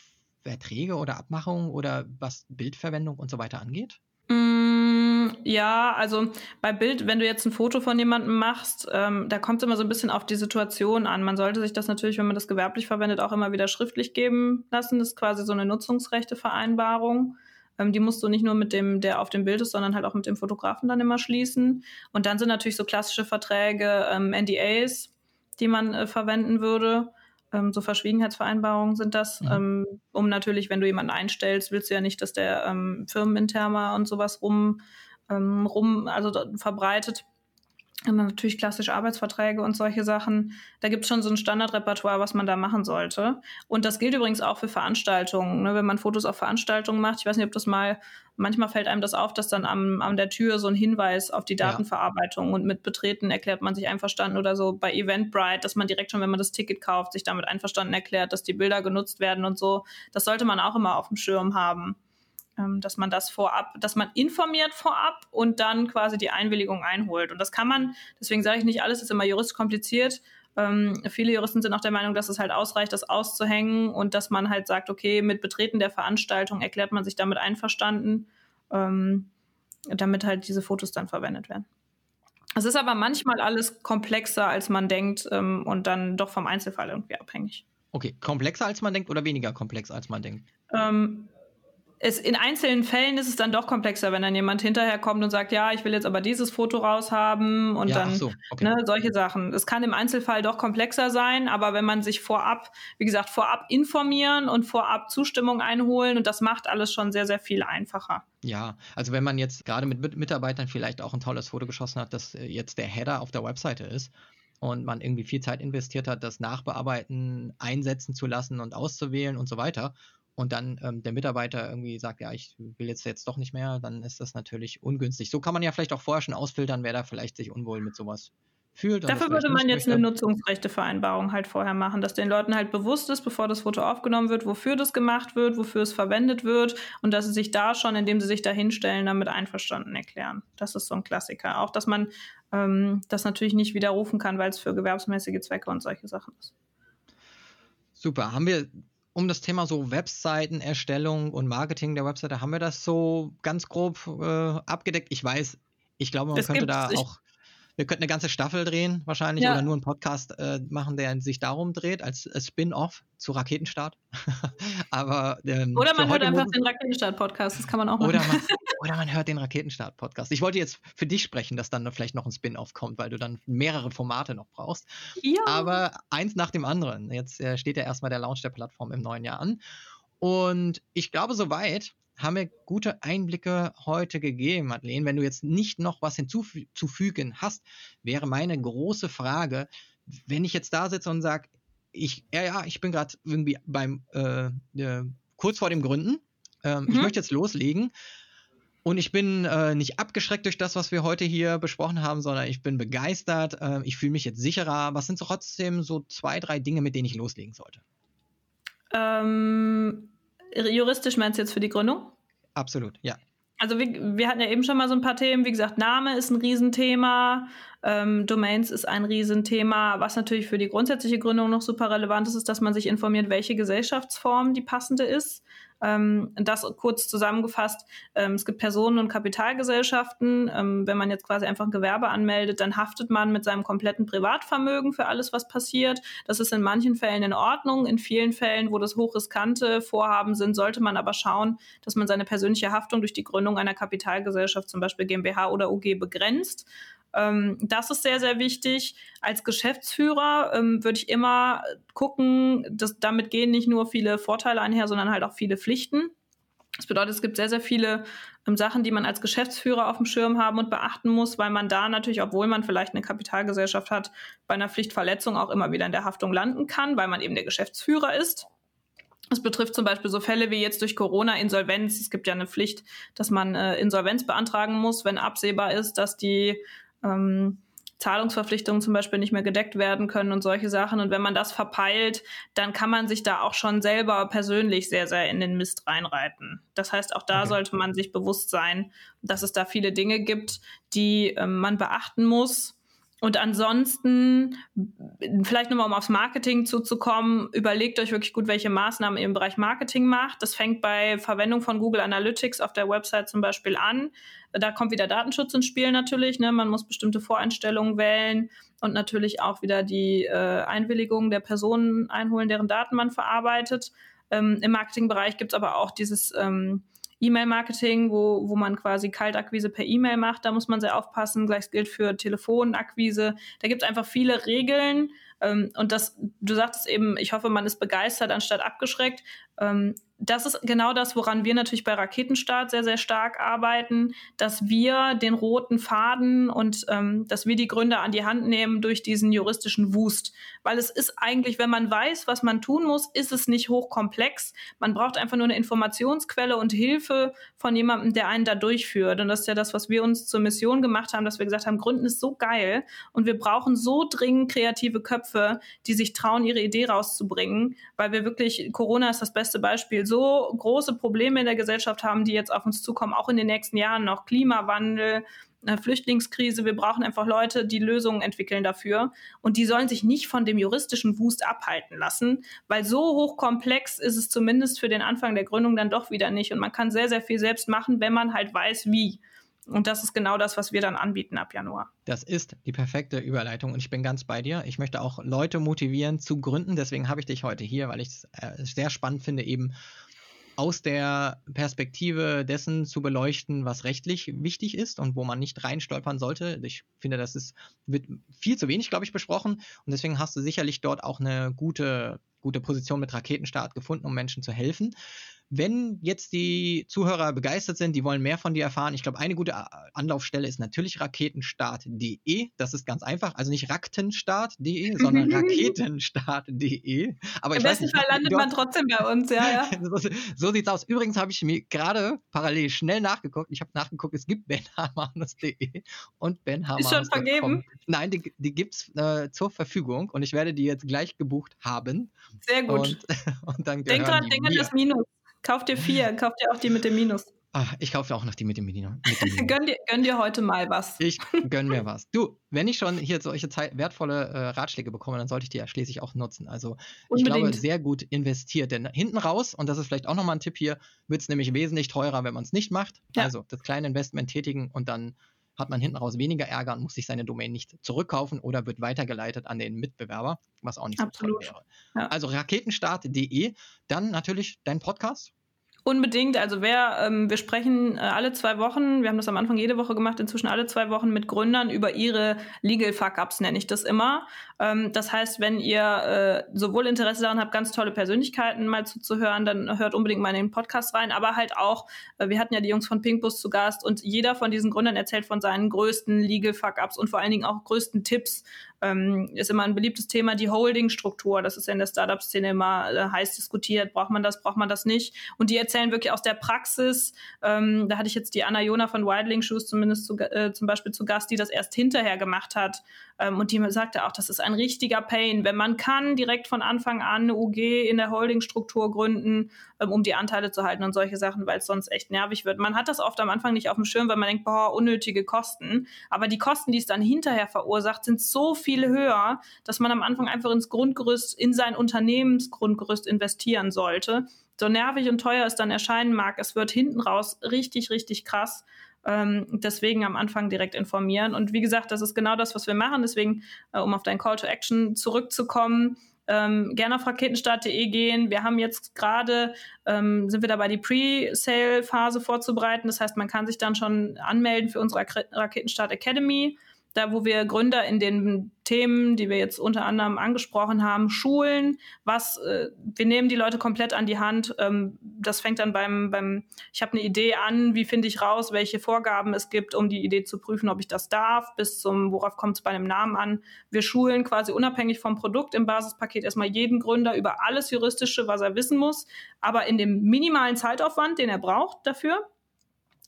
Verträge oder Abmachungen oder was Bildverwendung und so weiter angeht? Mm, ja, also bei Bild, wenn du jetzt ein Foto von jemandem machst, ähm, da kommt es immer so ein bisschen auf die Situation an. Man sollte sich das natürlich, wenn man das gewerblich verwendet, auch immer wieder schriftlich geben lassen. Das ist quasi so eine Nutzungsrechtevereinbarung. Ähm, die musst du nicht nur mit dem, der auf dem Bild ist, sondern halt auch mit dem Fotografen dann immer schließen. Und dann sind natürlich so klassische Verträge, ähm, NDAs, die man äh, verwenden würde. Ähm, so Verschwiegenheitsvereinbarungen sind das, mhm. ähm, um natürlich, wenn du jemanden einstellst, willst du ja nicht, dass der ähm, Firmeninterne und sowas rum, ähm, rum also verbreitet. Und natürlich klassische Arbeitsverträge und solche Sachen. Da gibt es schon so ein Standardrepertoire, was man da machen sollte. Und das gilt übrigens auch für Veranstaltungen. Ne? Wenn man Fotos auf Veranstaltungen macht, ich weiß nicht, ob das mal, manchmal fällt einem das auf, dass dann am, an der Tür so ein Hinweis auf die Datenverarbeitung ja. und mit Betreten erklärt man sich einverstanden oder so bei Eventbrite, dass man direkt schon, wenn man das Ticket kauft, sich damit einverstanden erklärt, dass die Bilder genutzt werden und so. Das sollte man auch immer auf dem Schirm haben dass man das vorab, dass man informiert vorab und dann quasi die Einwilligung einholt. Und das kann man, deswegen sage ich nicht, alles ist immer juristisch kompliziert. Ähm, viele Juristen sind auch der Meinung, dass es halt ausreicht, das auszuhängen und dass man halt sagt, okay, mit Betreten der Veranstaltung erklärt man sich damit einverstanden, ähm, damit halt diese Fotos dann verwendet werden. Es ist aber manchmal alles komplexer, als man denkt ähm, und dann doch vom Einzelfall irgendwie abhängig. Okay, komplexer als man denkt oder weniger komplex als man denkt? Ähm, es, in einzelnen Fällen ist es dann doch komplexer, wenn dann jemand hinterher kommt und sagt, ja, ich will jetzt aber dieses Foto raushaben und ja, dann so, okay. ne, solche Sachen. Es kann im Einzelfall doch komplexer sein, aber wenn man sich vorab, wie gesagt, vorab informieren und vorab Zustimmung einholen und das macht alles schon sehr, sehr viel einfacher. Ja, also wenn man jetzt gerade mit Mitarbeitern vielleicht auch ein tolles Foto geschossen hat, das äh, jetzt der Header auf der Webseite ist, und man irgendwie viel Zeit investiert hat, das Nachbearbeiten einsetzen zu lassen und auszuwählen und so weiter und dann ähm, der Mitarbeiter irgendwie sagt, ja, ich will jetzt jetzt doch nicht mehr, dann ist das natürlich ungünstig. So kann man ja vielleicht auch vorher schon ausfiltern, wer da vielleicht sich unwohl mit sowas fühlt. Dafür würde man jetzt möchte. eine Nutzungsrechtevereinbarung halt vorher machen, dass den Leuten halt bewusst ist, bevor das Foto aufgenommen wird, wofür das gemacht wird, wofür es verwendet wird und dass sie sich da schon, indem sie sich da hinstellen, damit einverstanden erklären. Das ist so ein Klassiker. Auch, dass man ähm, das natürlich nicht widerrufen kann, weil es für gewerbsmäßige Zwecke und solche Sachen ist. Super. Haben wir um das Thema so Webseitenerstellung und Marketing der Webseite, haben wir das so ganz grob äh, abgedeckt? Ich weiß, ich glaube, man es könnte da auch wir könnten eine ganze Staffel drehen, wahrscheinlich, ja. oder nur einen Podcast äh, machen, der sich darum dreht, als, Spin-off zu Raketenstart. Aber ähm, Oder man hört einfach den Raketenstart-Podcast, das kann man auch machen. Oder man, oder man hört den Raketenstart-Podcast. Ich wollte jetzt für dich sprechen, dass dann vielleicht noch ein Spin-off kommt, weil du dann mehrere Formate noch brauchst. Ja. Aber eins nach dem anderen. Jetzt äh, steht ja erstmal der Launch der Plattform im neuen Jahr an. Und ich glaube, soweit haben wir gute Einblicke heute gegeben, Madeleine. Wenn du jetzt nicht noch was hinzuzufügen hast, wäre meine große Frage, wenn ich jetzt da sitze und sage, ich, ja, ja, ich bin gerade irgendwie beim äh, äh, kurz vor dem Gründen, ähm, mhm. ich möchte jetzt loslegen. Und ich bin äh, nicht abgeschreckt durch das, was wir heute hier besprochen haben, sondern ich bin begeistert. Äh, ich fühle mich jetzt sicherer. Was sind so trotzdem so zwei, drei Dinge, mit denen ich loslegen sollte? Ähm, Juristisch meinst du jetzt für die Gründung? Absolut, ja. Also wir, wir hatten ja eben schon mal so ein paar Themen. Wie gesagt, Name ist ein Riesenthema, ähm, Domains ist ein Riesenthema. Was natürlich für die grundsätzliche Gründung noch super relevant ist, ist, dass man sich informiert, welche Gesellschaftsform die passende ist. Ähm, das kurz zusammengefasst, ähm, es gibt Personen- und Kapitalgesellschaften. Ähm, wenn man jetzt quasi einfach ein Gewerbe anmeldet, dann haftet man mit seinem kompletten Privatvermögen für alles, was passiert. Das ist in manchen Fällen in Ordnung. In vielen Fällen, wo das hochriskante Vorhaben sind, sollte man aber schauen, dass man seine persönliche Haftung durch die Gründung einer Kapitalgesellschaft, zum Beispiel GmbH oder UG, begrenzt. Ähm, das ist sehr, sehr wichtig. Als Geschäftsführer ähm, würde ich immer gucken, dass damit gehen nicht nur viele Vorteile einher, sondern halt auch viele Pflichten. Das bedeutet, es gibt sehr, sehr viele ähm, Sachen, die man als Geschäftsführer auf dem Schirm haben und beachten muss, weil man da natürlich, obwohl man vielleicht eine Kapitalgesellschaft hat, bei einer Pflichtverletzung auch immer wieder in der Haftung landen kann, weil man eben der Geschäftsführer ist. Das betrifft zum Beispiel so Fälle wie jetzt durch Corona Insolvenz. Es gibt ja eine Pflicht, dass man äh, Insolvenz beantragen muss, wenn absehbar ist, dass die ähm, Zahlungsverpflichtungen zum Beispiel nicht mehr gedeckt werden können und solche Sachen. Und wenn man das verpeilt, dann kann man sich da auch schon selber persönlich sehr, sehr in den Mist reinreiten. Das heißt, auch da okay. sollte man sich bewusst sein, dass es da viele Dinge gibt, die ähm, man beachten muss Und ansonsten, vielleicht nochmal, um aufs Marketing zuzukommen, überlegt euch wirklich gut, welche Maßnahmen ihr im Bereich Marketing macht. Das fängt bei Verwendung von Google Analytics auf der Website zum Beispiel an. Da kommt wieder Datenschutz ins Spiel natürlich. Ne? Man muss bestimmte Voreinstellungen wählen und natürlich auch wieder die äh, Einwilligung der Personen einholen, deren Daten man verarbeitet. Ähm, Im Marketingbereich gibt es aber auch dieses ähm, E-Mail-Marketing, wo, wo man quasi Kaltakquise per E-Mail macht. Da muss man sehr aufpassen. Gleiches gilt für Telefonakquise. Da gibt es einfach viele Regeln. Ähm, und das, du sagtest eben, ich hoffe, man ist begeistert anstatt abgeschreckt. Ähm, das ist genau das, woran wir natürlich bei Raketenstart sehr, sehr stark arbeiten, dass wir den roten Faden und ähm, dass wir die Gründer an die Hand nehmen durch diesen juristischen Wust. Weil es ist eigentlich, wenn man weiß, was man tun muss, ist es nicht hochkomplex. Man braucht einfach nur eine Informationsquelle und Hilfe von jemandem, der einen da durchführt. Und das ist ja das, was wir uns zur Mission gemacht haben, dass wir gesagt haben, Gründen ist so geil und wir brauchen so dringend kreative Köpfe, die sich trauen, ihre Idee rauszubringen, weil wir wirklich, Corona ist das beste Beispiel, so große Probleme in der Gesellschaft haben, die jetzt auf uns zukommen, auch in den nächsten Jahren noch Klimawandel, Flüchtlingskrise. Wir brauchen einfach Leute, die Lösungen entwickeln dafür. Und die sollen sich nicht von dem juristischen Wust abhalten lassen, weil so hochkomplex ist es zumindest für den Anfang der Gründung dann doch wieder nicht. Und man kann sehr, sehr viel selbst machen, wenn man halt weiß, wie. Und das ist genau das, was wir dann anbieten ab Januar. Das ist die perfekte Überleitung und ich bin ganz bei dir. Ich möchte auch Leute motivieren zu gründen. Deswegen habe ich dich heute hier, weil ich es äh, sehr spannend finde, eben aus der Perspektive dessen zu beleuchten, was rechtlich wichtig ist und wo man nicht reinstolpern sollte. Ich finde, das ist, wird viel zu wenig, glaube ich, besprochen. Und deswegen hast du sicherlich dort auch eine gute, gute Position mit Raketenstart gefunden, um Menschen zu helfen. Wenn jetzt die Zuhörer begeistert sind, die wollen mehr von dir erfahren, ich glaube, eine gute Anlaufstelle ist natürlich raketenstart.de. Das ist ganz einfach. Also nicht raktenstart.de, sondern raketenstart.de. Aber Im besten Fall landet man trotzdem bei uns, ja, ja. so, so sieht's aus. Übrigens habe ich mir gerade parallel schnell nachgeguckt. Ich habe nachgeguckt, es gibt benhamanus.de und benhamanus. Ist schon vergeben? Nein, die, die gibt es äh, zur Verfügung und ich werde die jetzt gleich gebucht haben. Sehr gut. Und, und dann denk dran, denk an das Minus. Kauf dir vier, kauf dir auch die mit dem Minus. Ach, ich kaufe auch noch die mit dem Minus. gönn, dir, gönn dir heute mal was. Ich gönn mir was. Du, wenn ich schon hier solche Zeit, wertvolle äh, Ratschläge bekomme, dann sollte ich die ja schließlich auch nutzen. Also Unbedingt. ich glaube, sehr gut investiert. Denn hinten raus, und das ist vielleicht auch nochmal ein Tipp hier, wird es nämlich wesentlich teurer, wenn man es nicht macht. Ja. Also das kleine Investment tätigen und dann hat man hinten raus weniger Ärger und muss sich seine Domain nicht zurückkaufen oder wird weitergeleitet an den Mitbewerber, was auch nicht Absolut. so toll wäre. Ja. Also raketenstart.de, dann natürlich dein Podcast. Unbedingt. Also wer, ähm, wir sprechen äh, alle zwei Wochen, wir haben das am Anfang jede Woche gemacht, inzwischen alle zwei Wochen mit Gründern über ihre Legal Fuck-Ups, nenne ich das immer. Ähm, das heißt, wenn ihr äh, sowohl Interesse daran habt, ganz tolle Persönlichkeiten mal zuzuhören, dann hört unbedingt mal in den Podcast rein. Aber halt auch, äh, wir hatten ja die Jungs von Pinkbus zu Gast und jeder von diesen Gründern erzählt von seinen größten Legal Fuck-Ups und vor allen Dingen auch größten Tipps, ähm, ist immer ein beliebtes Thema, die Holding-Struktur. Das ist ja in der Startup-Szene immer äh, heiß diskutiert. Braucht man das, braucht man das nicht? Und die erzählen wirklich aus der Praxis. Ähm, da hatte ich jetzt die Anna Jona von Wildling Shoes zumindest zu, äh, zum Beispiel zu Gast, die das erst hinterher gemacht hat. Ähm, und die sagte auch, das ist ein richtiger Pain. Wenn man kann, direkt von Anfang an eine UG in der Holding-Struktur gründen, ähm, um die Anteile zu halten und solche Sachen, weil es sonst echt nervig wird. Man hat das oft am Anfang nicht auf dem Schirm, weil man denkt, boah, unnötige Kosten. Aber die Kosten, die es dann hinterher verursacht, sind so viel höher, dass man am Anfang einfach ins Grundgerüst, in sein Unternehmensgrundgerüst investieren sollte. So nervig und teuer es dann erscheinen mag, es wird hinten raus richtig, richtig krass. Ähm, deswegen am Anfang direkt informieren. Und wie gesagt, das ist genau das, was wir machen. Deswegen, äh, um auf dein Call to Action zurückzukommen, ähm, gerne auf raketenstart.de gehen. Wir haben jetzt gerade, ähm, sind wir dabei, die Pre-Sale-Phase vorzubereiten. Das heißt, man kann sich dann schon anmelden für unsere Raketenstart Academy da wo wir Gründer in den Themen, die wir jetzt unter anderem angesprochen haben, schulen, was, äh, wir nehmen die Leute komplett an die Hand. Ähm, das fängt dann beim, beim ich habe eine Idee an, wie finde ich raus, welche Vorgaben es gibt, um die Idee zu prüfen, ob ich das darf, bis zum, worauf kommt es bei einem Namen an. Wir schulen quasi unabhängig vom Produkt im Basispaket erstmal jeden Gründer über alles Juristische, was er wissen muss, aber in dem minimalen Zeitaufwand, den er braucht dafür.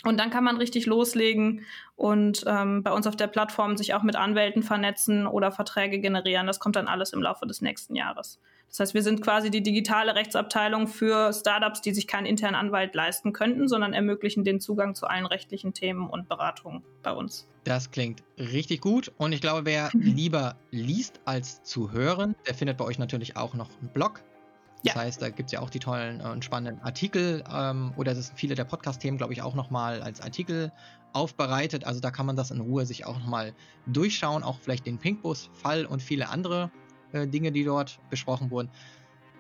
Und dann kann man richtig loslegen und ähm, bei uns auf der Plattform sich auch mit Anwälten vernetzen oder Verträge generieren. Das kommt dann alles im Laufe des nächsten Jahres. Das heißt, wir sind quasi die digitale Rechtsabteilung für Startups, die sich keinen internen Anwalt leisten könnten, sondern ermöglichen den Zugang zu allen rechtlichen Themen und Beratungen bei uns. Das klingt richtig gut und ich glaube, wer lieber liest als zu hören, der findet bei euch natürlich auch noch einen Blog. Das ja. heißt, da gibt es ja auch die tollen und spannenden Artikel ähm, oder das sind viele der Podcast-Themen, glaube ich, auch nochmal als Artikel aufbereitet. Also da kann man das in Ruhe sich auch nochmal durchschauen, auch vielleicht den Pinkbus-Fall und viele andere äh, Dinge, die dort besprochen wurden.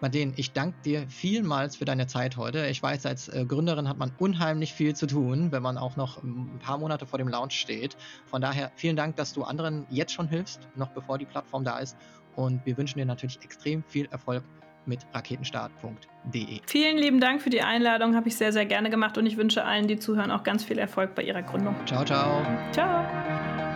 Martin, ich danke dir vielmals für deine Zeit heute. Ich weiß, als äh, Gründerin hat man unheimlich viel zu tun, wenn man auch noch ein paar Monate vor dem Launch steht. Von daher vielen Dank, dass du anderen jetzt schon hilfst, noch bevor die Plattform da ist. Und wir wünschen dir natürlich extrem viel Erfolg mit raketenstart.de. Vielen lieben Dank für die Einladung, habe ich sehr, sehr gerne gemacht und ich wünsche allen, die zuhören, auch ganz viel Erfolg bei ihrer Gründung. Ciao, ciao. Ciao.